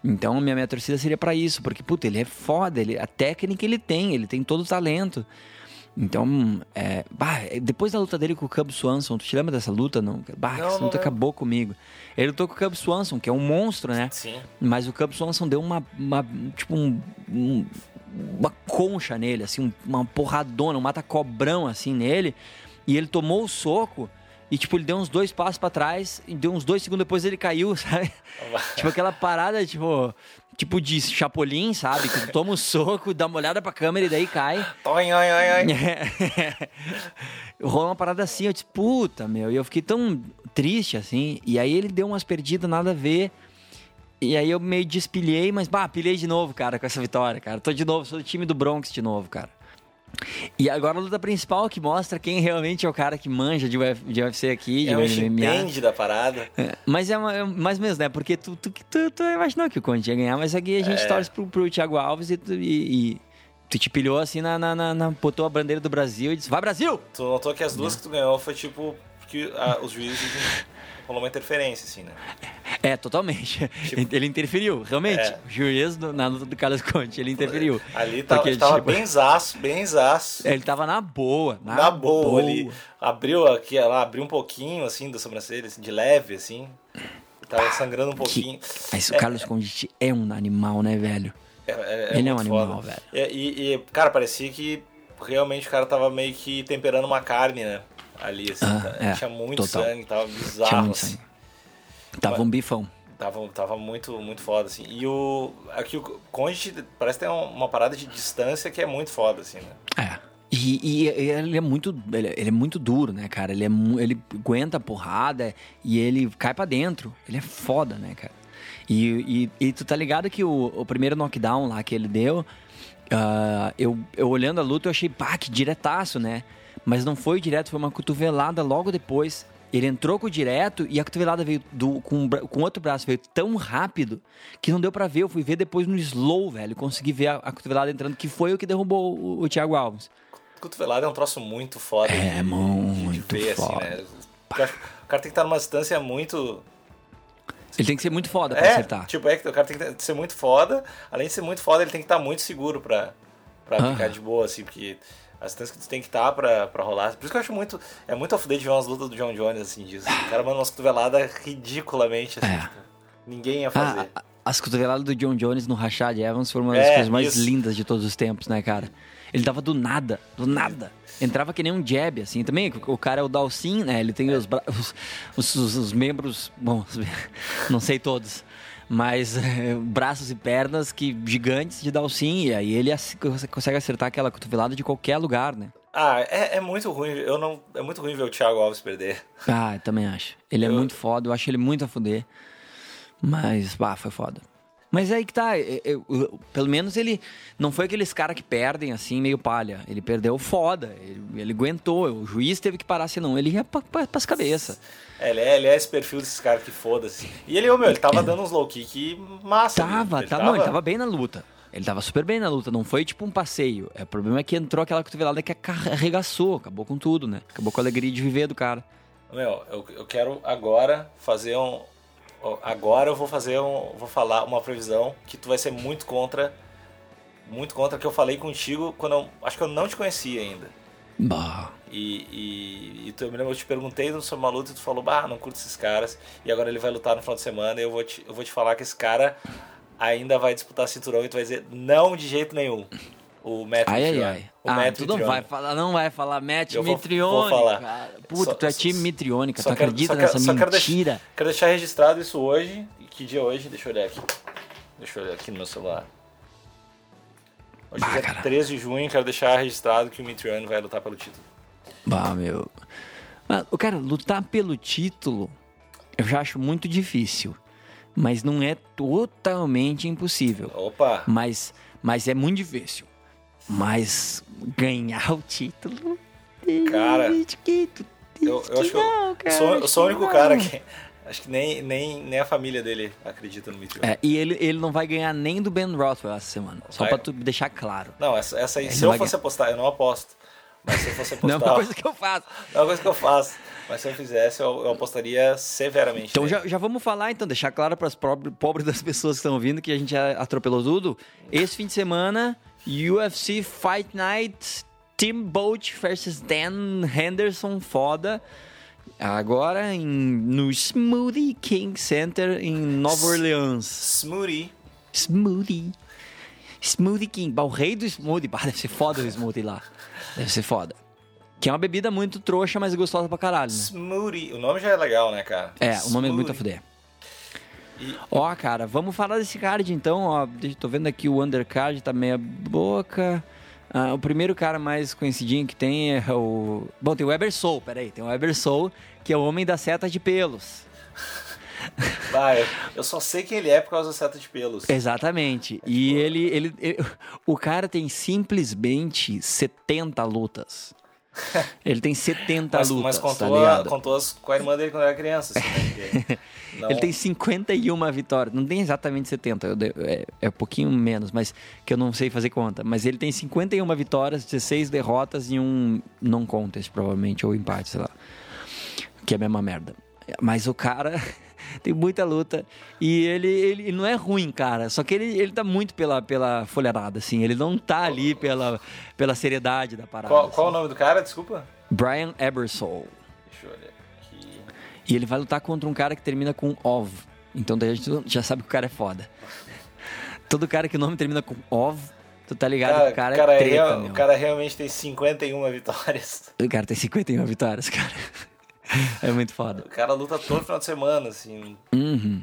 Então minha, minha torcida seria pra isso, porque, puta, ele é foda, ele, a técnica ele tem, ele tem todo o talento. Então, é, bah, depois da luta dele com o Cub Swanson, tu te lembra dessa luta? Não, bah, Não, essa não luta lembro. acabou comigo. Ele lutou com o Cub Swanson, que é um monstro, né? Sim. Mas o Cub Swanson deu uma, uma tipo um, um- uma concha nele, assim, um- uma porradona, um mata-cobrão assim nele. E ele tomou o soco e tipo ele deu uns dois passos pra trás e deu uns dois segundos depois ele caiu, sabe? tipo aquela parada tipo tipo de chapolim, sabe? Que tu toma o soco, dá uma olhada pra câmera e daí cai. Oi, oi, oi, oi. Rolou uma parada assim, eu disse, puta, meu. E eu fiquei tão triste assim. E aí ele deu umas perdidas, nada a ver. E aí eu meio despilhei, mas, bah, pilhei de novo, cara, com essa vitória, cara. Tô de novo, sou do time do Bronx de novo, cara. E agora a luta principal que mostra quem realmente é o cara que manja de, Uf, de UFC aqui, de É MMA. entende da parada. É, Mas é, uma- é mais mesmo, né? Porque tu, tu, tu, tu imaginou que o Conte ia ganhar, mas aqui a gente É. torce pro, pro Thiago Alves e tu, e- e tu te pilhou assim na, na, na- na- botou a bandeira do Brasil e disse, vai Brasil! Tu notou que as duas que tu ganhou foi tipo que ah, os juízes rolou uma interferência, assim, né? É, totalmente. Ele interferiu, realmente. É. O juiz no- na luta do Carlos Conte, ele interferiu. Ali tava, Porque, tava tipo, bem zaço, bem zaço. Ele tava na boa. Na, Na boa, ali. Abriu aqui, ela abriu um pouquinho, assim, da sobrancelha, assim, de leve, assim. Tava sangrando um pouquinho. Mas o Carlos Conte é um animal, né, velho? É- é- Ele é um animal, foda. velho. E, e- cara, parecia que realmente o cara tava meio que temperando uma carne, né? Ali, assim. Ah, tá- é, tinha muito total. sangue, tava bizarro, Tinha muito assim. sangue. Tava um bifão. Tava, tava muito, muito foda, assim. E o. Aqui o Conde parece ter um- uma parada de distância que é muito foda, assim, né? É. E, e- e ele é muito ele, ele é muito duro, né, cara? Ele, é, ele aguenta a porrada e ele cai pra dentro. Ele é foda, né, cara? E, e, tu tá ligado que o, o primeiro knockdown lá que ele deu, ah, eu, eu olhando a luta, eu achei, pá, que diretaço, né? Mas não foi direto, foi uma cotovelada logo depois. Ele entrou com o direto e a cotovelada veio do, com, com outro braço, veio tão rápido que não deu pra ver. Eu fui ver depois no slow, velho. Consegui ver a, a cotovelada entrando, que foi o que derrubou o, o Thiago Alves. Cotovelada é um troço muito foda É, de, muito de ver, assim, foda. né? Porque O cara tem que estar numa distância muito. Ele tem que ser muito foda pra É, acertar. tipo, é que o cara tem que ser muito foda. Além de ser muito foda, ele tem que estar muito seguro pra, pra ficar de boa, assim, porque a distância que tu tem que estar pra, pra rolar. Por isso que eu acho muito. É muito off de ver umas lutas do John Jones, assim, disso. O cara manda umas cotoveladas ridiculamente, assim. É. tipo, ninguém ia fazer. Ah, as cotoveladas do John Jones no Rashad Evans foram uma das É, coisas mais isso. lindas de todos os tempos, né, cara? Ele tava do nada, do nada. Entrava que nem um jab, assim. Também o cara é o Dalcin, né? Ele tem bra- os, os, os- os membros, bom, não sei todos, mas braços e pernas que gigantes de Dalcin. E aí ele consegue acertar aquela cotovelada de qualquer lugar, né? Ah, é, é muito ruim. Eu não, é muito ruim ver o Thiago Alves perder. Ah, eu também acho. Ele é Eu- muito foda, eu acho ele muito a fuder. Mas, bah, foi foda. Mas aí que tá, eu- eu- eu- pelo menos ele não foi aqueles caras que perdem assim, meio palha. Ele perdeu foda, ele, ele aguentou, o juiz teve que parar, senão ele ia pra, pra, pras cabeças. É, ele, é, ele é esse perfil desses caras que foda-se. E ele, meu, ele tava dando uns low kick massa. Tava, ele tava, não, ele tava bem na luta. Ele tava super bem na luta, não foi tipo um passeio. É, o problema é que entrou aquela cotovelada que arregaçou, acabou com tudo, né? Acabou com a alegria de viver do cara. Meu, eu, eu quero agora fazer um. Agora eu vou fazer um. Vou falar uma previsão que tu vai ser muito contra. Muito contra que eu falei contigo quando eu. Acho que eu não te conhecia ainda. Bah. E, e, e tu, eu me lembro, eu te perguntei sobre uma luta e tu falou, bah, não curto esses caras. E agora ele vai lutar no final de semana e eu vou te, eu vou te falar que esse cara ainda vai disputar cinturão e tu vai dizer, não de jeito nenhum. O Matt Ai, ai, Mitrione. ai. O Ah, Matt tu não vai falar, não vai falar Matt Eu vou- Mitrione, vou falar. cara. Puta, Só- tu é time Mitrione, cara. Tu quero- acredita quero- nessa só quero mentira? deixar- Quero deixar registrado isso hoje. Que dia é hoje? Deixa eu olhar aqui. Deixa eu olhar aqui no meu celular. Hoje é dia cara. 13 de junho, quero deixar registrado que o Mitrione vai lutar pelo título. Bah, meu. O cara, lutar pelo título, eu já acho muito difícil. Mas não é totalmente impossível. Opa! Mas, mas é muito difícil. Mas ganhar o título. Cara, Eu, eu acho que eu, cara, sou, eu sou o único cara que. Acho que nem, nem, nem a família dele acredita no Mitrione. É, e ele, ele não vai ganhar nem do Ben Rothwell essa semana. Só Vai. pra tu deixar claro. Não, essa, essa aí, Ele se eu fosse apostar, eu não aposto. Mas se eu fosse Não é apostar. uma coisa que eu faço. não é uma coisa que eu faço. Mas se eu fizesse, eu, eu apostaria severamente. Então já, já vamos falar, então, deixar claro para as pobres das pessoas que estão ouvindo que a gente já atropelou tudo. Esse fim de semana, UFC Fight Night, Tim Bolt versus Dan Henderson, foda. Agora em, no Smoothie King Center em Nova Orleans. Smoothie. Smoothie. Smoothie King. Bah, o rei do smoothie. Bah, deve ser foda o smoothie lá. Deve ser foda. Que é uma bebida muito trouxa, mas gostosa pra caralho, né? Smoothie. O nome já é legal, né, cara? É, o nome é muito a Smoothie. fuder. E- Ó, cara, vamos falar desse card então, ó. Tô vendo aqui o undercard, tá meia boca. Ah, o primeiro cara mais conhecidinho que tem é o... Bom, tem o Eber Soul, peraí. Tem o Eber Soul, que é o homem da seta de pelos. Ah, eu, eu só sei quem ele é por causa da seta de pelos. Exatamente. E ele, ele, ele- O cara tem simplesmente 70 lutas. Ele tem 70 Mas, lutas, mas tá contou, a, ligado? contou as, com a irmã dele quando era criança. Assim, né? Não- Ele tem 51 vitórias. Não tem exatamente 70, eu é, é um pouquinho menos, mas que eu não sei fazer conta. Mas ele tem 51 vitórias, 16 derrotas e um non contest, provavelmente, ou empate, sei lá. Que é a mesma merda. Mas o cara tem muita luta. E ele, ele, ele não é ruim, cara. Só que ele, ele tá muito pela, pela folharada, assim. Ele não tá ali pela, pela seriedade da parada. Qual, qual o assim. nome do cara? Desculpa. Brian Ebersol. Deixa eu olhar aqui. E ele vai lutar contra um cara que termina com OV. Então daí a gente já sabe que o cara é foda. Todo cara que o nome termina com OV, tu tá ligado Cara, o cara, cara é é treta, real- o cara realmente tem 51 vitórias. O cara tem 51 vitórias, cara. É muito foda. O cara luta todo final de semana, assim. Uhum.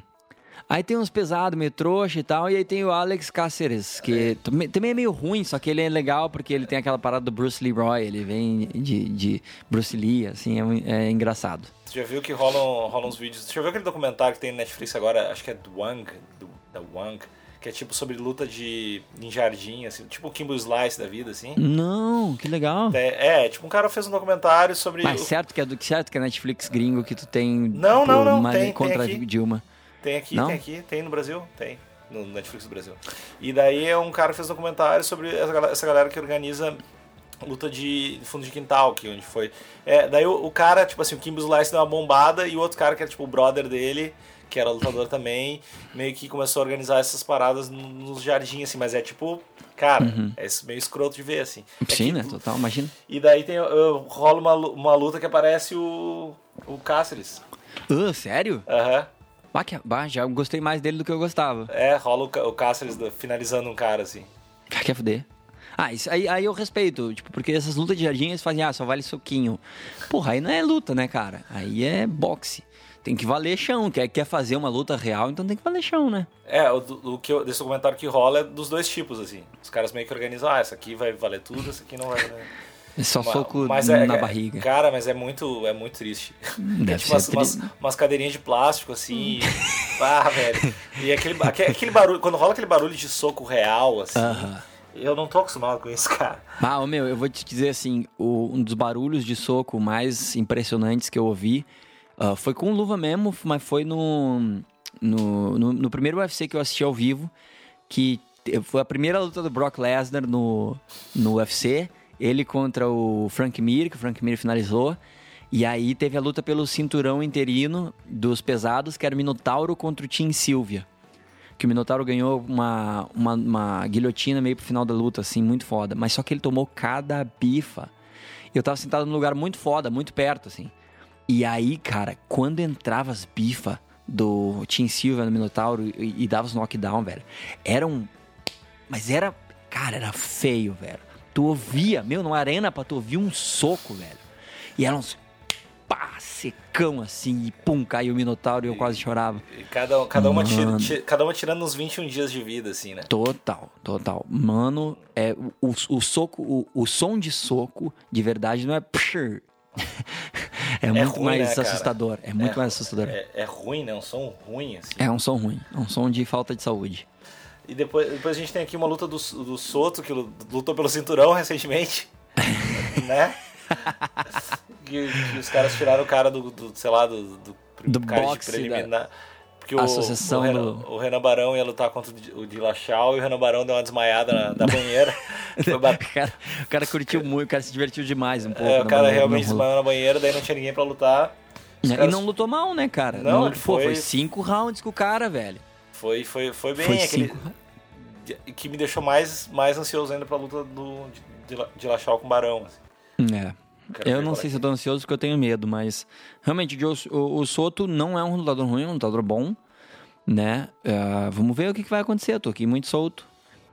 Aí tem uns pesados, meio trouxa e tal, e aí tem o Alex Cáceres, que também- também é meio ruim, só que ele é legal porque ele tem aquela parada do Bruce Leroy, ele vem de, de Bruce Lee, assim, é, é engraçado. Tu já viu que rolam, rolam uns vídeos. Tu já viu aquele documentário que tem no Netflix agora? Acho que é do Wang. Do, da Wang. Que é tipo sobre luta de em jardim, assim. Tipo o Kimbo Slice da vida, assim. Não, que legal. É, é, tipo um cara fez um documentário sobre. Mas o- certo que é do certo que é Netflix gringo que tu tem Não, não, não, uma- tem- tem contra aqui. Dilma. Tem aqui, Não? tem aqui, tem no Brasil, tem. No Netflix do Brasil. E daí é um cara fez um documentário sobre essa galera, essa galera que organiza luta de fundo de quintal, que onde foi. É, daí o, o cara, tipo assim, o Kimbo Slice deu uma bombada e o outro cara que era tipo o brother dele, que era lutador também, meio que começou a organizar essas paradas no- nos jardins, assim, mas é tipo, cara, é esse meio escroto de ver, assim. É Uhum. Sim, né? Total, imagina. E daí tem, uh, rola uma, uma luta que aparece o, o Cáceres. Ah, sério? Aham. Bah, que- bah, já gostei mais dele do que eu gostava. É, rola o, o Cáceres do- finalizando um cara, assim. Ah, Quer fuder. Ah, isso aí, aí eu respeito, tipo, porque essas lutas de jardim eles fazem, ah, só vale soquinho. Porra, aí não é luta, né, cara? Aí é boxe. Tem que valer chão. Quer, quer fazer uma luta real, então tem que valer chão, né? É, o, do- o que eu, desse documentário que rola é dos dois tipos, assim. Os caras meio que organizam, ah, essa aqui vai valer tudo, essa aqui não vai valer. É só soco mas na é- é- barriga. Cara, mas é muito, é muito triste. Deve tipo, umas, umas, cadeirinhas de plástico, assim. ah, velho. E aquele, aque- aquele barulho, quando rola aquele barulho de soco real, assim. Aham. Eu não tô acostumado com isso, cara. Ah, meu, eu vou te dizer assim, o- um dos barulhos de soco mais impressionantes que eu ouvi ah, foi com luva mesmo, mas foi no, no, no, no primeiro UFC que eu assisti ao vivo, que foi a primeira luta do Brock Lesnar no, no UFC, ele contra o Frank Mir, que o Frank Mir finalizou, e aí teve a luta pelo cinturão interino dos pesados, que era o Minotauro contra o Tim Sylvia que o Minotauro ganhou uma, uma, uma guilhotina meio pro final da luta, assim, muito foda. Mas só que ele tomou cada bifa. Eu tava sentado num lugar muito foda, muito perto, assim. E aí, cara, quando entrava as bifa do Tim Silva no Minotauro e, e dava os knockdown, velho, era um. Mas era. Cara, era feio, velho. Tu ouvia, meu, numa arena pra tu ouvir um soco, velho. E eram uns pá, secão assim, e pum, caiu o Minotauro e eu quase chorava. E cada, cada, uma tira, Mano. ti- cada uma tirando uns 21 dias de vida, assim, né? Total, total. Mano, é o, o soco, o, o som de soco de verdade não é pshir. É muito ruim, mais né, cara? assustador. É muito mais assustador. É. É, é ruim, né? Um som ruim, assim. um som ruim. É um som de falta de saúde. E depois, depois a gente tem aqui uma luta do, do Soto, que lutou pelo cinturão recentemente. né? que, que os caras tiraram o cara do, do sei lá, do, do, Do boxe, preliminar. Porque o, Associação o, Renan, do- o Renan Barão ia lutar contra o Di- o Dilachal e o Renan Barão deu uma desmaiada na, na banheira. Foi O cara, o cara curtiu muito, o cara se divertiu demais um pouco. É, o cara banheira, realmente não desmaiou na banheira, daí não tinha ninguém pra lutar. E caras- não lutou mal, né, cara? Não, pô, foi- foi cinco rounds com o cara, velho. Foi, foi, foi bem Foi aquele. cinco. Que me deixou mais, mais ansioso ainda pra luta do Dilachal com o Barão. assim. É. Quero Eu não é sei se eu tô ansioso porque eu tenho medo, mas realmente o, o, o Soto não é um lutador ruim, é um lutador bom, né? Ah, vamos ver o que, que vai acontecer. Eu tô aqui muito solto,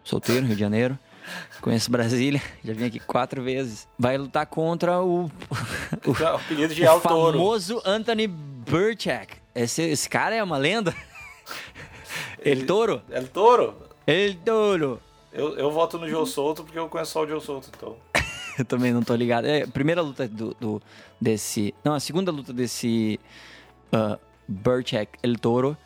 solteiro, Rio de Janeiro. Conheço Brasília, já vim aqui quatro vezes. Vai lutar contra o, o, O apelido de o famoso Anthony Burchak. Esse, esse cara é uma lenda. El Toro? El Toro? El Toro. Eu, eu voto no Joe Souto porque eu conheço só o Joe Souto, então. Eu também não tô ligado. É, a primeira luta do, do- desse. Não, a segunda luta desse. Uh, Burchak El Toro.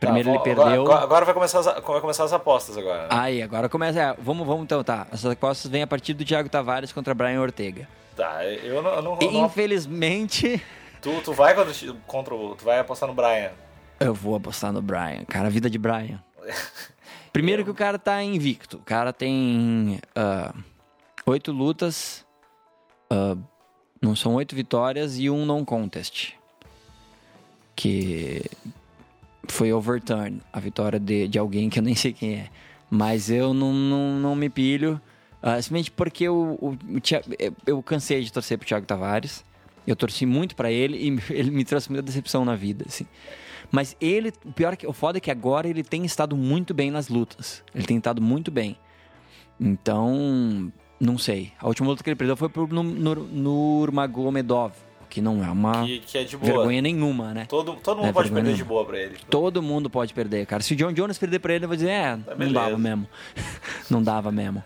Primeiro Tá, ele perdeu. Agora, agora vai, começar as, vai começar as apostas agora. né? Aí, agora começa. é, vamos, vamos então, tá. As apostas vêm a partir do Thiago Tavares contra Brian Ortega. Tá, eu não. Eu não, infelizmente, tu, tu vai contra, contra o. Tu vai apostar no Brian. eu vou apostar no Brian. Cara, a vida de Brian. Primeiro que o cara tá invicto. O cara tem ah, oito lutas. ah, não são oito vitórias e um non contest. Que foi overturn. A vitória de, de alguém que eu nem sei quem é. Mas eu não, não, não me pilho. ah, simplesmente porque o, o, o eu, eu cansei de torcer pro Thiago Tavares. Eu torci muito pra ele e ele me trouxe muita decepção na vida, assim. Mas ele, o pior é que o foda é que agora ele tem estado muito bem nas lutas. Ele tem estado muito bem. Então, não sei. A última luta que ele perdeu foi pro Nur- Nur- Nurmagomedov, que não é uma Que, que é vergonha nenhuma, né? Todo, todo mundo É, pode perder não. de boa pra ele. Todo mundo pode perder, cara. Se o John Jones perder pra ele, eu vou dizer, é, não Tá beleza. dava mesmo. não dava mesmo.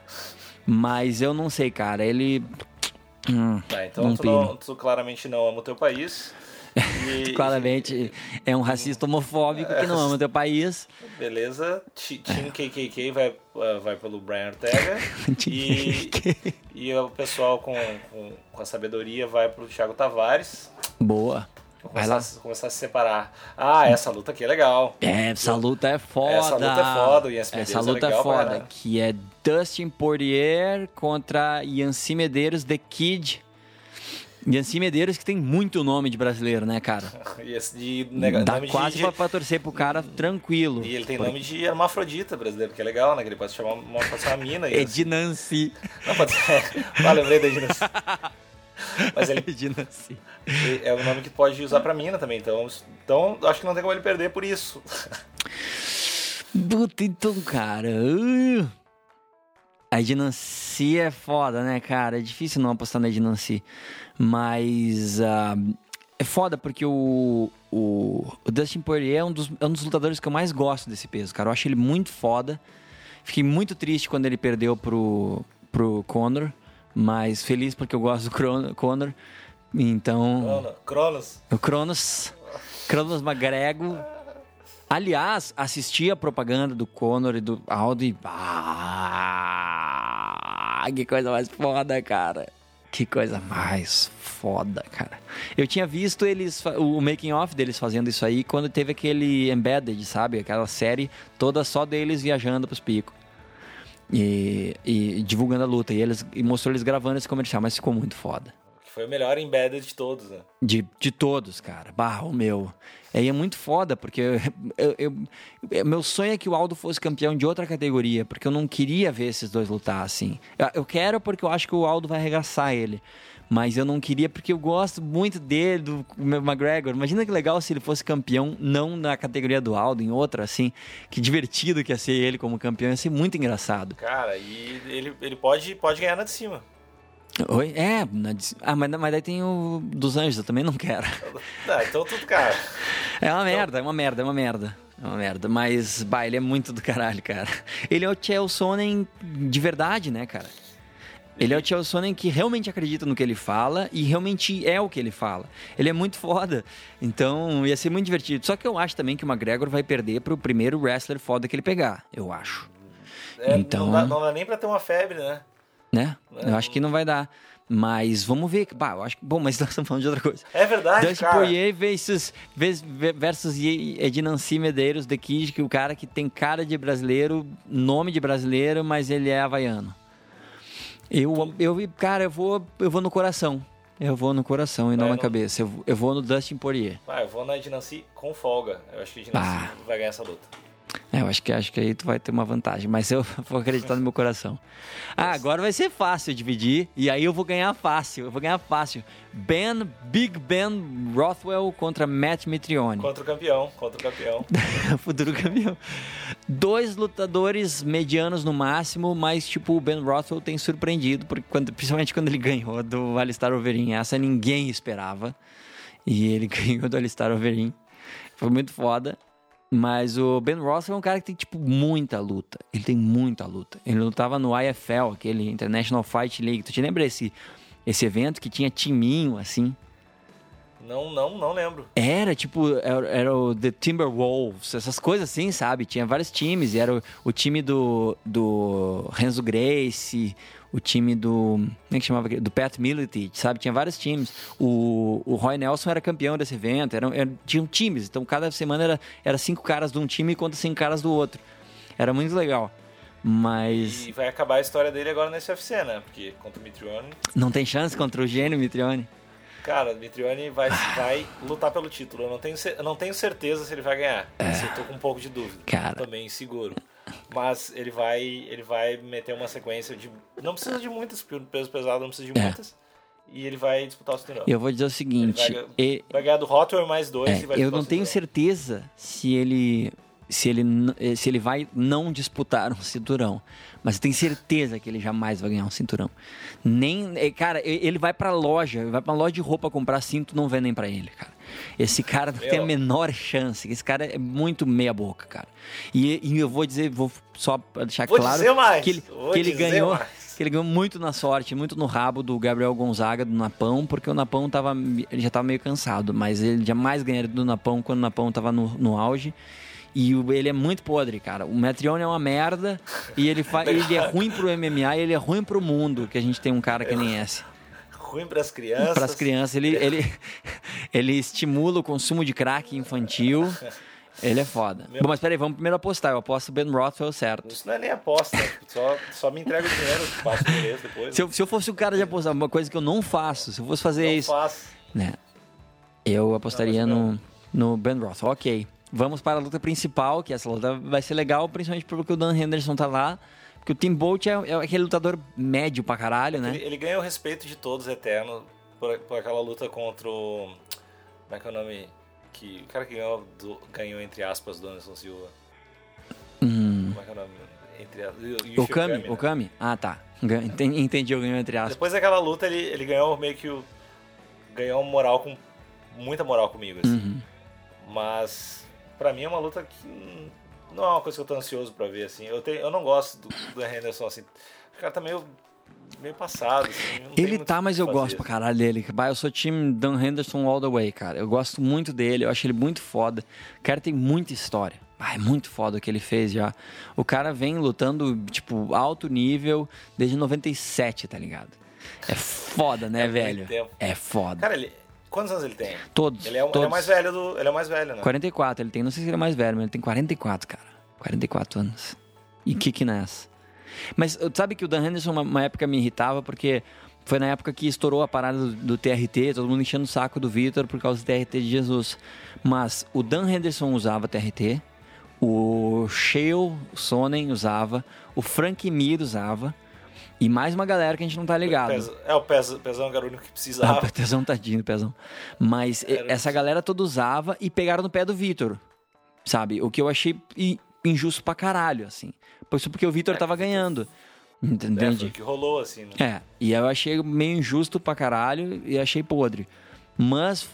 Mas eu não sei, cara. Ele. Hum, Tá, então não tu, não, tu claramente não ama o teu país. E, Claramente é um racista homofóbico que não ama o teu país. Beleza. Team KKK vai, vai pelo Brian Ortega. e, e o pessoal com, com, com a sabedoria vai pro Thiago Tavares. Boa. Vai começar, lá. a se- começar a se separar. Ah, essa luta aqui é legal. É, essa luta é foda. Essa luta é foda, o Medeiros Essa é luta é, legal pra foda. caralho. Que é Dustin Poirier contra Yancy Medeiros, The Kid. Yancy Medeiros que tem muito nome de brasileiro, né, cara? E esse de, nega- Dá nome de- quase de, pra, pra torcer pro cara tranquilo. E ele tem nome de hermafrodita brasileiro, que é legal, né? Que ele pode chamar uma, pode ser uma mina. e- Edinancy. Não, pode ser. Ah, lembrei da Edna. Mas ele Edinancy. é um nome que pode usar pra mina também. Então, então acho que não tem como ele perder por isso. Puta, então, cara. uh. A Edinancy é foda, né, cara? É difícil não apostar na Edinancy. Mas. ah, é foda porque o, o, o Dustin Poirier é um, dos, é um dos lutadores que eu mais gosto desse peso, cara. Eu acho ele muito foda. Fiquei muito triste quando ele perdeu pro, pro Conor. Mas feliz porque eu gosto do Cron- Conor. Então. Crono- Cronos. O Cronos. Cronos Magrego. Aliás, assisti a propaganda do Conor e do Aldo e. Ah, que coisa mais foda, cara. Que coisa mais foda, cara. Eu tinha visto eles, o making off deles fazendo isso aí quando teve aquele Embedded, sabe? Aquela série toda só deles viajando pros picos. E, e divulgando a luta. E, eles, e mostrou eles gravando esse comercial, mas ficou muito foda. Foi o melhor embedded de todos, né? De, de todos, cara. Bah, o meu. Aí é muito foda, porque eu, eu, eu, meu sonho é que o Aldo fosse campeão de outra categoria, porque eu não queria ver esses dois lutar assim. Eu, eu quero porque eu acho que o Aldo vai arregaçar ele. Mas eu não queria porque eu gosto muito dele, do McGregor. Imagina que legal se ele fosse campeão, não na categoria do Aldo, em outra, assim. Que divertido que ia ser ele como campeão, ia ser muito engraçado. Cara, e ele, ele pode, pode ganhar na de cima. Oi? É, na, ah, mas, mas daí tem o dos Anjos, eu também não quero. Ah, então tudo, cara. É uma merda, é uma merda, é uma merda. É uma merda, mas, bah, ele é muito do caralho, cara. Ele é o Chelsonen de verdade, né, cara? Ele é o Chael Sonnen que realmente acredita no que ele fala e realmente é o que ele fala. Ele é muito foda. Então ia ser muito divertido. Só que eu acho também que o McGregor vai perder pro primeiro wrestler foda que ele pegar. Eu acho. É, então, não dá, não, dá, nem pra ter uma febre, né? Né? É, eu acho que não vai dar. Mas vamos ver. Bah, eu acho que. Bom, mas nós estamos falando de outra coisa. É verdade. Dustin Poirier versus, versus Ednancy Medeiros, The Kid, que o cara que tem cara de brasileiro, nome de brasileiro, mas ele é havaiano. Eu, eu, cara, eu vou, eu vou no coração. Eu vou no coração e não na cabeça. Eu, eu vou no Dustin Poirier. Ah, eu vou na Dinancy com folga. Eu acho que a Dinancy ah. vai ganhar essa luta. É, eu acho que, acho que aí tu vai ter uma vantagem, mas eu vou acreditar no meu coração. Ah, agora vai ser fácil dividir e aí eu vou ganhar fácil, eu vou ganhar fácil. Ben, Big Ben Rothwell contra Matt Mitrione. Contra o campeão, contra o campeão. Futuro campeão. Dois lutadores medianos no máximo, mas tipo, o Ben Rothwell tem surpreendido, porque quando, principalmente quando ele ganhou do Alistair Overeem. Essa ninguém esperava. E ele ganhou do Alistair Overeem. Foi muito foda. Mas o Ben Ross é um cara que tem, tipo, muita luta. Ele tem muita luta. Ele lutava no IFL, aquele International Fight League. Tu te lembra esse, esse evento que tinha timinho, assim? Não, não, não lembro. Era, tipo, era, era, o The Timberwolves, essas coisas assim, sabe? Tinha vários times. E era o, o time do, do Renzo Grace, o time do. Como é que chamava? Do Pat Militich, sabe? Tinha vários times. O, o Roy Nelson era campeão desse evento. Eram, eram, tinham times. Então cada semana era, era cinco caras de um time contra cinco caras do outro. Era muito legal. Mas. E vai acabar a história dele agora nesse UFC, né? Porque contra o Mitrione. Não tem chance contra o gênio Mitrione. Cara, o Mitrione vai, vai lutar pelo título. Eu não tenho, eu não tenho certeza se ele vai ganhar. É. Eu tô com um pouco de dúvida. Cara. Também seguro. Mas ele vai, ele vai meter uma sequência de. Não precisa de muitas, porque o peso pesado não precisa de é. muitas. E ele vai disputar o cinturão. Eu vou dizer o seguinte: vai, e... vai, ganhar do Hotware mais dois é, e vai Eu não tenho certeza se ele. Se ele, se ele vai não disputar um cinturão. Mas tenho certeza que ele jamais vai ganhar um cinturão. Nem. É, cara, ele vai pra loja, vai pra loja de roupa comprar cinto, não vendem para ele, cara. Esse cara não tem a menor chance. Esse cara é muito meia boca, cara. E, e eu vou dizer, vou só deixar vou claro que ele, que ele ganhou. Mais. Que ele ganhou muito na sorte, muito no rabo do Gabriel Gonzaga, do Napão, porque o Napão tava, ele já estava meio cansado, mas ele jamais ganharia do Napão quando o Napão estava no, no auge. E ele é muito podre, cara. O Metrione é uma merda e ele, fa... ele é ruim pro MMA e ele é ruim pro mundo, que a gente tem um cara que nem esse ruim para as crianças. Para as crianças, ele, ele, ele estimula o consumo de crack infantil. Ele é foda. Meu... Bom, mas peraí, vamos primeiro apostar. Eu aposto Ben Rothwell certo. Isso não é nem aposta. só, só me entrega o dinheiro, passo o depois. Se eu, se eu fosse o cara de apostar, uma coisa que eu não faço, se eu fosse fazer não isso. Faço. Né, eu apostaria não, no, no Ben Rothwell. Ok. Vamos para a luta principal, que essa luta vai ser legal, principalmente porque o Dan Henderson tá lá. Porque o Tim Bolt é, é, aquele lutador médio pra caralho, né? Ele, ele ganha o respeito de todos eterno por, por, aquela luta contra o. Como é que é o nome? Que, o cara que ganhou, do, ganhou entre aspas, do Anderson Silva. Hum. Como é que é o nome? Entre. O Kami? Né? O Kami? Ah, tá. Entendi, entendi, eu ganhou entre aspas. Depois daquela luta, ele, ele ganhou meio que o. Ganhou moral com. Muita moral comigo, assim. Uhum. Mas. Pra mim é uma luta que não é uma coisa que eu tô ansioso pra ver, assim. Eu, tenho, eu não gosto do, do Henderson, assim. O cara tá meio, meio passado, assim. Ele tá, mas eu fazer. gosto pra caralho dele. Eu sou time Dan Henderson all the way, cara. Eu gosto muito dele, eu acho ele muito foda. O cara tem muita história. Ah, é muito foda o que ele fez já. O cara vem lutando, tipo, alto nível desde 97, tá ligado? É foda, né, é velho? É foda. Cara, ele, Quantos anos ele tem? Todos. Ele é, todos. Ele é mais velho do. Ele é mais velho, né? 44, ele tem. Não sei se ele é mais velho, mas ele tem 44, cara. 44 anos. E que que nessa? Mas sabe que o Dan Henderson, uma, uma época, me irritava porque foi na época que estourou a parada do, do TRT, todo mundo enchendo o saco do Vitor por causa do TRT de Jesus. Mas o Dan Henderson usava TRT, o Shale Sonnen usava, o Frank Mir usava, e mais uma galera que a gente não tá ligado. É, o Pezão, Pezão era o único que Ah, precisava. o Pezão tadinho, Pezão. Mas Era essa galera toda usava e pegaram no pé do Vitor. Sabe? O que eu achei injusto pra caralho, assim. Por isso porque o Vitor É, tava ganhando. É, foi Entende? o que rolou, assim. Né? É, e eu achei meio injusto pra caralho e achei podre. Mas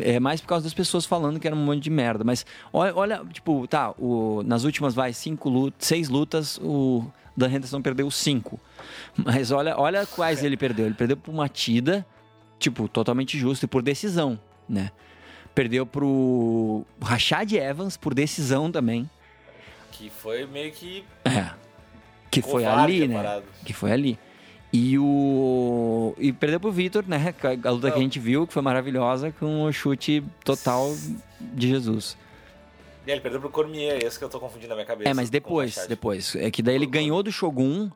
é mais por causa das pessoas falando que era um monte de merda. Mas olha, olha, tipo, tá, o, nas últimas, vai, cinco lutas, seis lutas, o Dan Henderson perdeu cinco. Mas olha, olha quais ele perdeu. Ele perdeu por uma tida, tipo, totalmente justo e por decisão, né? Perdeu pro Rashad Evans por decisão também. Que foi meio que. É. Que foi ali, né? Que foi ali. E o. E perdeu pro Vitor, né? A luta que a Não. gente viu, que foi maravilhosa, com o chute total de Jesus. E ele perdeu pro Cormier, esse que eu tô confundindo na minha cabeça. É, mas depois, depois. É que daí ele ganhou do Shogun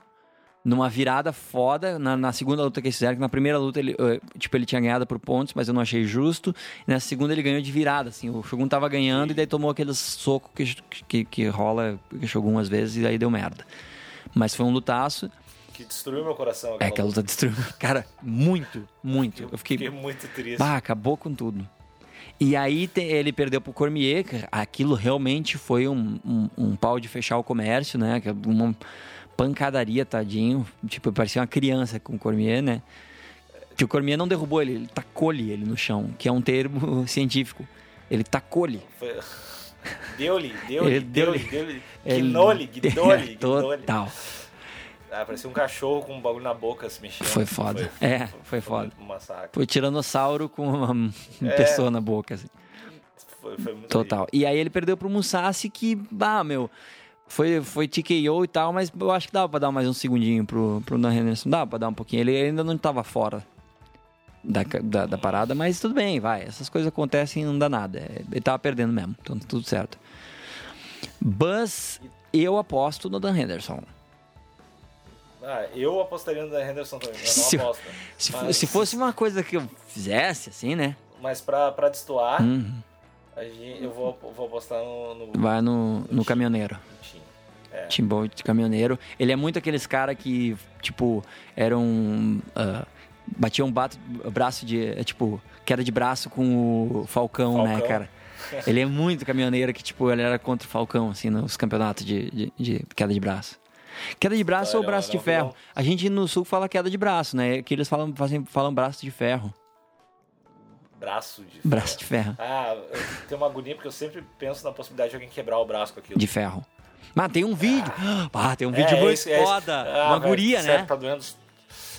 numa virada foda na, na segunda luta que eles fizeram, que na primeira luta ele, eh, tipo, ele tinha ganhado por pontos, mas eu não achei justo. E na segunda ele ganhou de virada, assim. O Shogun tava ganhando e daí tomou aquele soco que, que, que rola que Shogun às vezes e aí deu merda. Mas foi um lutaço. Que destruiu meu coração. É, aquela que a luta destruiu. Cara, muito, muito. Eu fiquei. Fiquei muito triste. Bah, acabou com tudo. E aí te- ele perdeu pro Cormier, aquilo realmente foi um, um, um pau de fechar o comércio, né? É Uma pancadaria, tadinho. Tipo, parecia uma criança com o Cormier, né? Que o Cormier não derrubou ele, ele tacou-lhe ele no chão, que é um termo científico. Ele tacou-lhe. Foi... Deu-lhe, deu-lhe, deu-lhe, deu-lhe. Guinou-lhe, guinou-lhe, guinou-lhe. Total. Ah, parecia um cachorro com um bagulho na boca se mexendo. Foi foda. É, foi foda. Um massacre. Foi tiranossauro com uma É. pessoa na boca, assim. Foi, foi muito Total. E aí ele perdeu pro Musashi que, bah, meu, foi, foi TKO e tal, mas eu acho que dava pra dar mais um segundinho pro, pro Dan Henderson. Dava pra dar um pouquinho. Ele ainda não tava fora da, da, da parada, mas tudo bem, vai. Essas coisas acontecem e não dá nada. É, Ele tava perdendo mesmo, então tudo certo. Buzz, eu aposto no Dan Henderson. Ah, eu apostaria no Dan Henderson também, mas Se- não aposto. Se, fo- Mas- se fosse uma coisa que eu fizesse, assim, né? Mas pra, pra destoar, Uhum. gente- eu vou, vou apostar no, no, Vai no, no caminhoneiro. no time. É. Timbal de caminhoneiro. Ele é muito aqueles cara que, tipo, eram. ah, batiam um bato, braço de. é, Tipo, queda de braço com o Falcão, né, Falcão. cara? Ele é muito caminhoneiro que, tipo, ele era contra o Falcão, assim, nos campeonatos de, de, de queda de braço. Queda de braço ou Olha, braço de não, ferro? A gente no sul fala queda de braço, né? Que eles falam, fazem, falam braço de ferro. Braço de Braço de ferro. Ah, tenho uma agonia porque eu sempre penso na possibilidade de alguém quebrar o braço com aquilo. De ferro. Mas tem um vídeo. Ah, tem um É, vídeo é muito é foda. Ah, Uma velho, guria, né? Tá doendo.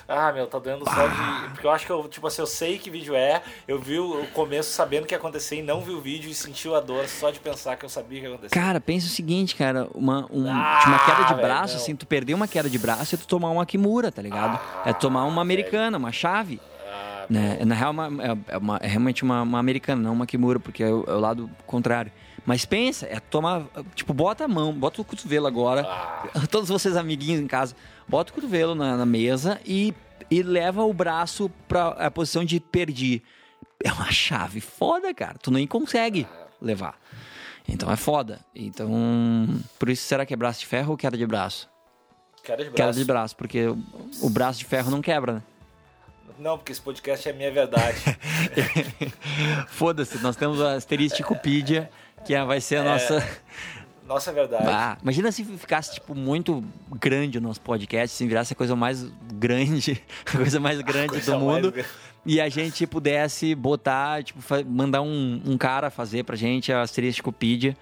Ah, meu, tá doendo só de. Porque eu acho que eu, tipo assim, eu sei que vídeo é, eu vi o começo sabendo o que ia acontecer e não vi o vídeo e sentiu a dor só de pensar que eu sabia o que ia acontecer. Cara, pensa o seguinte, cara, uma, um, Ah, uma queda de braço, não. assim, tu perder uma queda de braço é tu tomar uma Kimura, tá ligado? é tu tomar uma americana, uma chave. Ah, Né? Na real, uma- é, é uma- é realmente uma, uma americana, não uma Kimura, porque é o, é o lado contrário. Mas pensa, é tomar. Tipo, bota a mão, bota o cotovelo agora. Ah. Todos vocês, amiguinhos em casa, bota o cotovelo na, na mesa e, e leva o braço pra a posição de perdi. É uma chave foda, cara. Tu nem consegue levar. Então é foda. Então, por isso será que é braço de ferro ou queda de braço? queda de braço. Queda de braço, porque o, o braço de ferro não quebra, né? Não, porque esse podcast é minha verdade. Foda-se, nós temos a que é- vai ser a nossa. Nossa, é verdade. Ah, imagina se ficasse, tipo, muito grande o nosso podcast, se virasse a coisa mais grande, a coisa mais grande coisa do mais mundo. grande. E a gente pudesse botar, tipo, mandar um, um cara fazer pra gente a Asteristicopídia.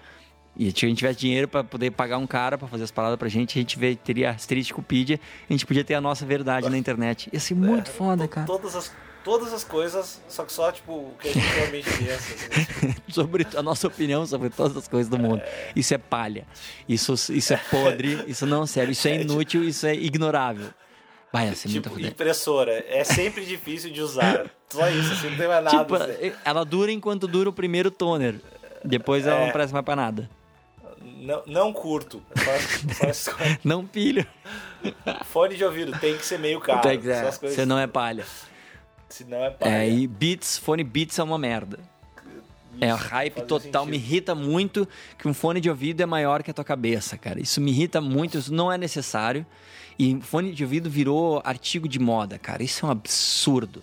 E se a gente tivesse dinheiro pra poder pagar um cara pra fazer as paradas pra gente, a gente teria a Asteristicopídia, a gente podia ter a nossa verdade na internet. Ia ser muito foda, To- cara. Todas as, todas as coisas, só que só, tipo, o que a gente realmente pensa. assim. sobre a nossa opinião sobre todas as coisas do mundo. Isso é palha. Isso, isso é podre. Isso não é sério. Isso é inútil. Isso é ignorável. Vai, ser muito tipo, impressora. É sempre difícil de usar. Só isso, assim, não tem mais nada. Tipo, assim. ela dura enquanto dura o primeiro toner. Depois ela É. não presta mais pra nada. não, não curto. Só, só não pilho. Fone de ouvido tem que ser meio caro. Tem que ser. Você não é palha. Se não é palha. É, e Beats, fone Beats é uma merda. É, hype total me irrita muito que um fone de ouvido é maior que a tua cabeça, cara. Isso me irrita muito, isso não é necessário. E fone de ouvido virou artigo de moda, cara. Isso é um absurdo.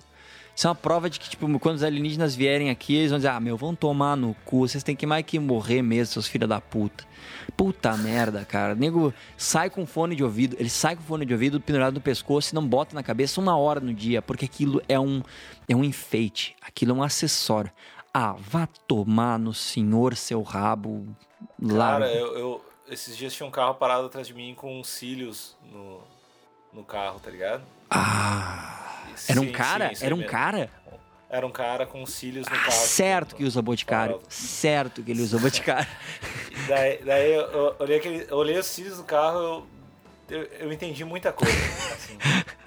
Isso é uma prova de que, tipo, quando os alienígenas vierem aqui, eles vão dizer, ah, meu, vão tomar no cu, vocês têm que mais que morrer mesmo, seus filhos da puta. Puta merda, cara. O nego sai com fone de ouvido, ele sai com fone de ouvido pendurado no pescoço e não bota na cabeça uma hora no dia, porque aquilo é um, é um enfeite, aquilo é um acessório. Ah, vá tomar no senhor seu rabo. Lá. Cara, eu, eu, esses dias tinha um carro parado atrás de mim com cílios no, no carro, tá ligado? Ah. Era um cara? Sim, era um mesmo. cara? Era um cara com cílios no ah, carro. Certo que usa boticário. Certo que ele usa boticário. Daí, daí eu, olhei aquele, eu olhei os cílios do carro, eu, eu, eu entendi muita coisa. Assim.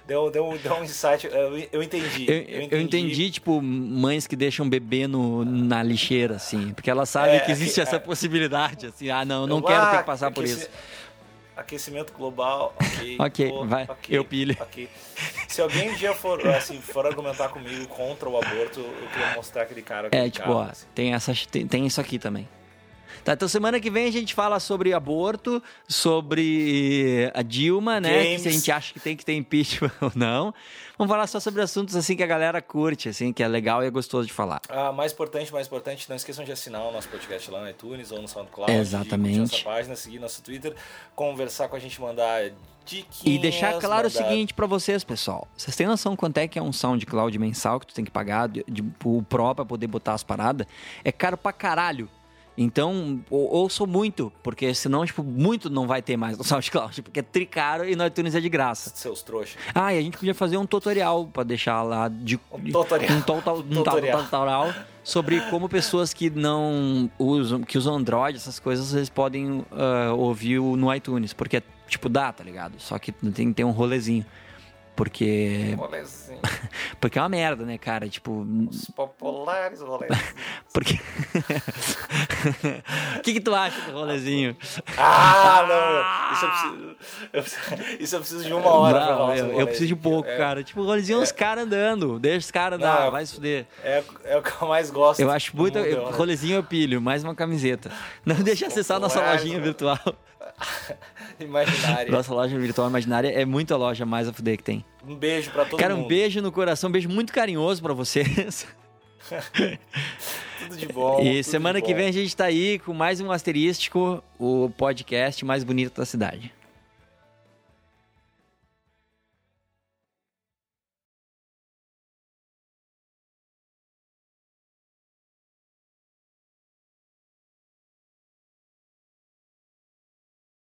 Deu, deu, deu um insight, eu, eu, entendi, eu, entendi. Eu entendi, tipo, mães que deixam bebê no, na lixeira, assim. Porque elas sabem é, que existe essa é, possibilidade, assim. Ah, não, não quero ter que passar por isso. Aquecimento global, ok. ok, pô, vai, okay, eu pilho. Okay. Se alguém um dia for, assim, for argumentar comigo contra o aborto, eu queria mostrar aquele cara. É, tipo, ó, assim. tem, essa, tem, tem isso aqui também. Tá, então semana que vem a gente fala sobre aborto, sobre a Dilma, né? Que se a gente acha que tem que ter impeachment ou não. Vamos falar só sobre assuntos assim que a galera curte, assim, que é legal e é gostoso de falar. Ah, mais importante, mais importante, não esqueçam de assinar o nosso podcast lá no iTunes ou no SoundCloud. Exatamente. nossa página, seguir nosso Twitter, conversar com a gente, mandar e deixar claro mandar... o seguinte para vocês, pessoal. Vocês têm noção quanto é que é um SoundCloud mensal que tu tem que pagar de, de, o Pro pra poder botar as paradas? É caro pra caralho. Então, ouço muito, porque senão, tipo, muito não vai ter mais no SoundCloud, porque é tricaro e no iTunes é de graça. Seus trouxas. Ah, e a gente podia fazer um tutorial para deixar lá de um tutorial. Um, total, um tutorial. tutorial sobre como pessoas que não usam, que usam Android, essas coisas, eles podem uh, ouvir no iTunes, porque tipo dá, tá ligado? Só que tem que ter um rolezinho. Porque. Rolezinho. porque é uma merda, né, cara? Tipo. Os populares rolezinhos. porque. O que, que tu acha do rolezinho? Ah, não! Isso eu preciso, isso eu preciso de uma hora não, pra falar. Eu, eu preciso de pouco, é, cara. Tipo, rolezinho é os caras andando. Deixa os caras andar, não, vai se fuder. É, é o que eu mais gosto. Eu acho muito. Mundo, rolezinho eu pilho, mais uma camiseta. Não deixa acessar a nossa lojinha virtual. imaginária. Nossa loja virtual imaginária é muito a loja mais a fuder que tem. Um beijo pra todo Cara, mundo. Cara, um beijo no coração, um beijo muito carinhoso pra vocês. tudo de bom. E semana que vem a gente tá aí com mais um asterístico, o podcast mais bonito da cidade.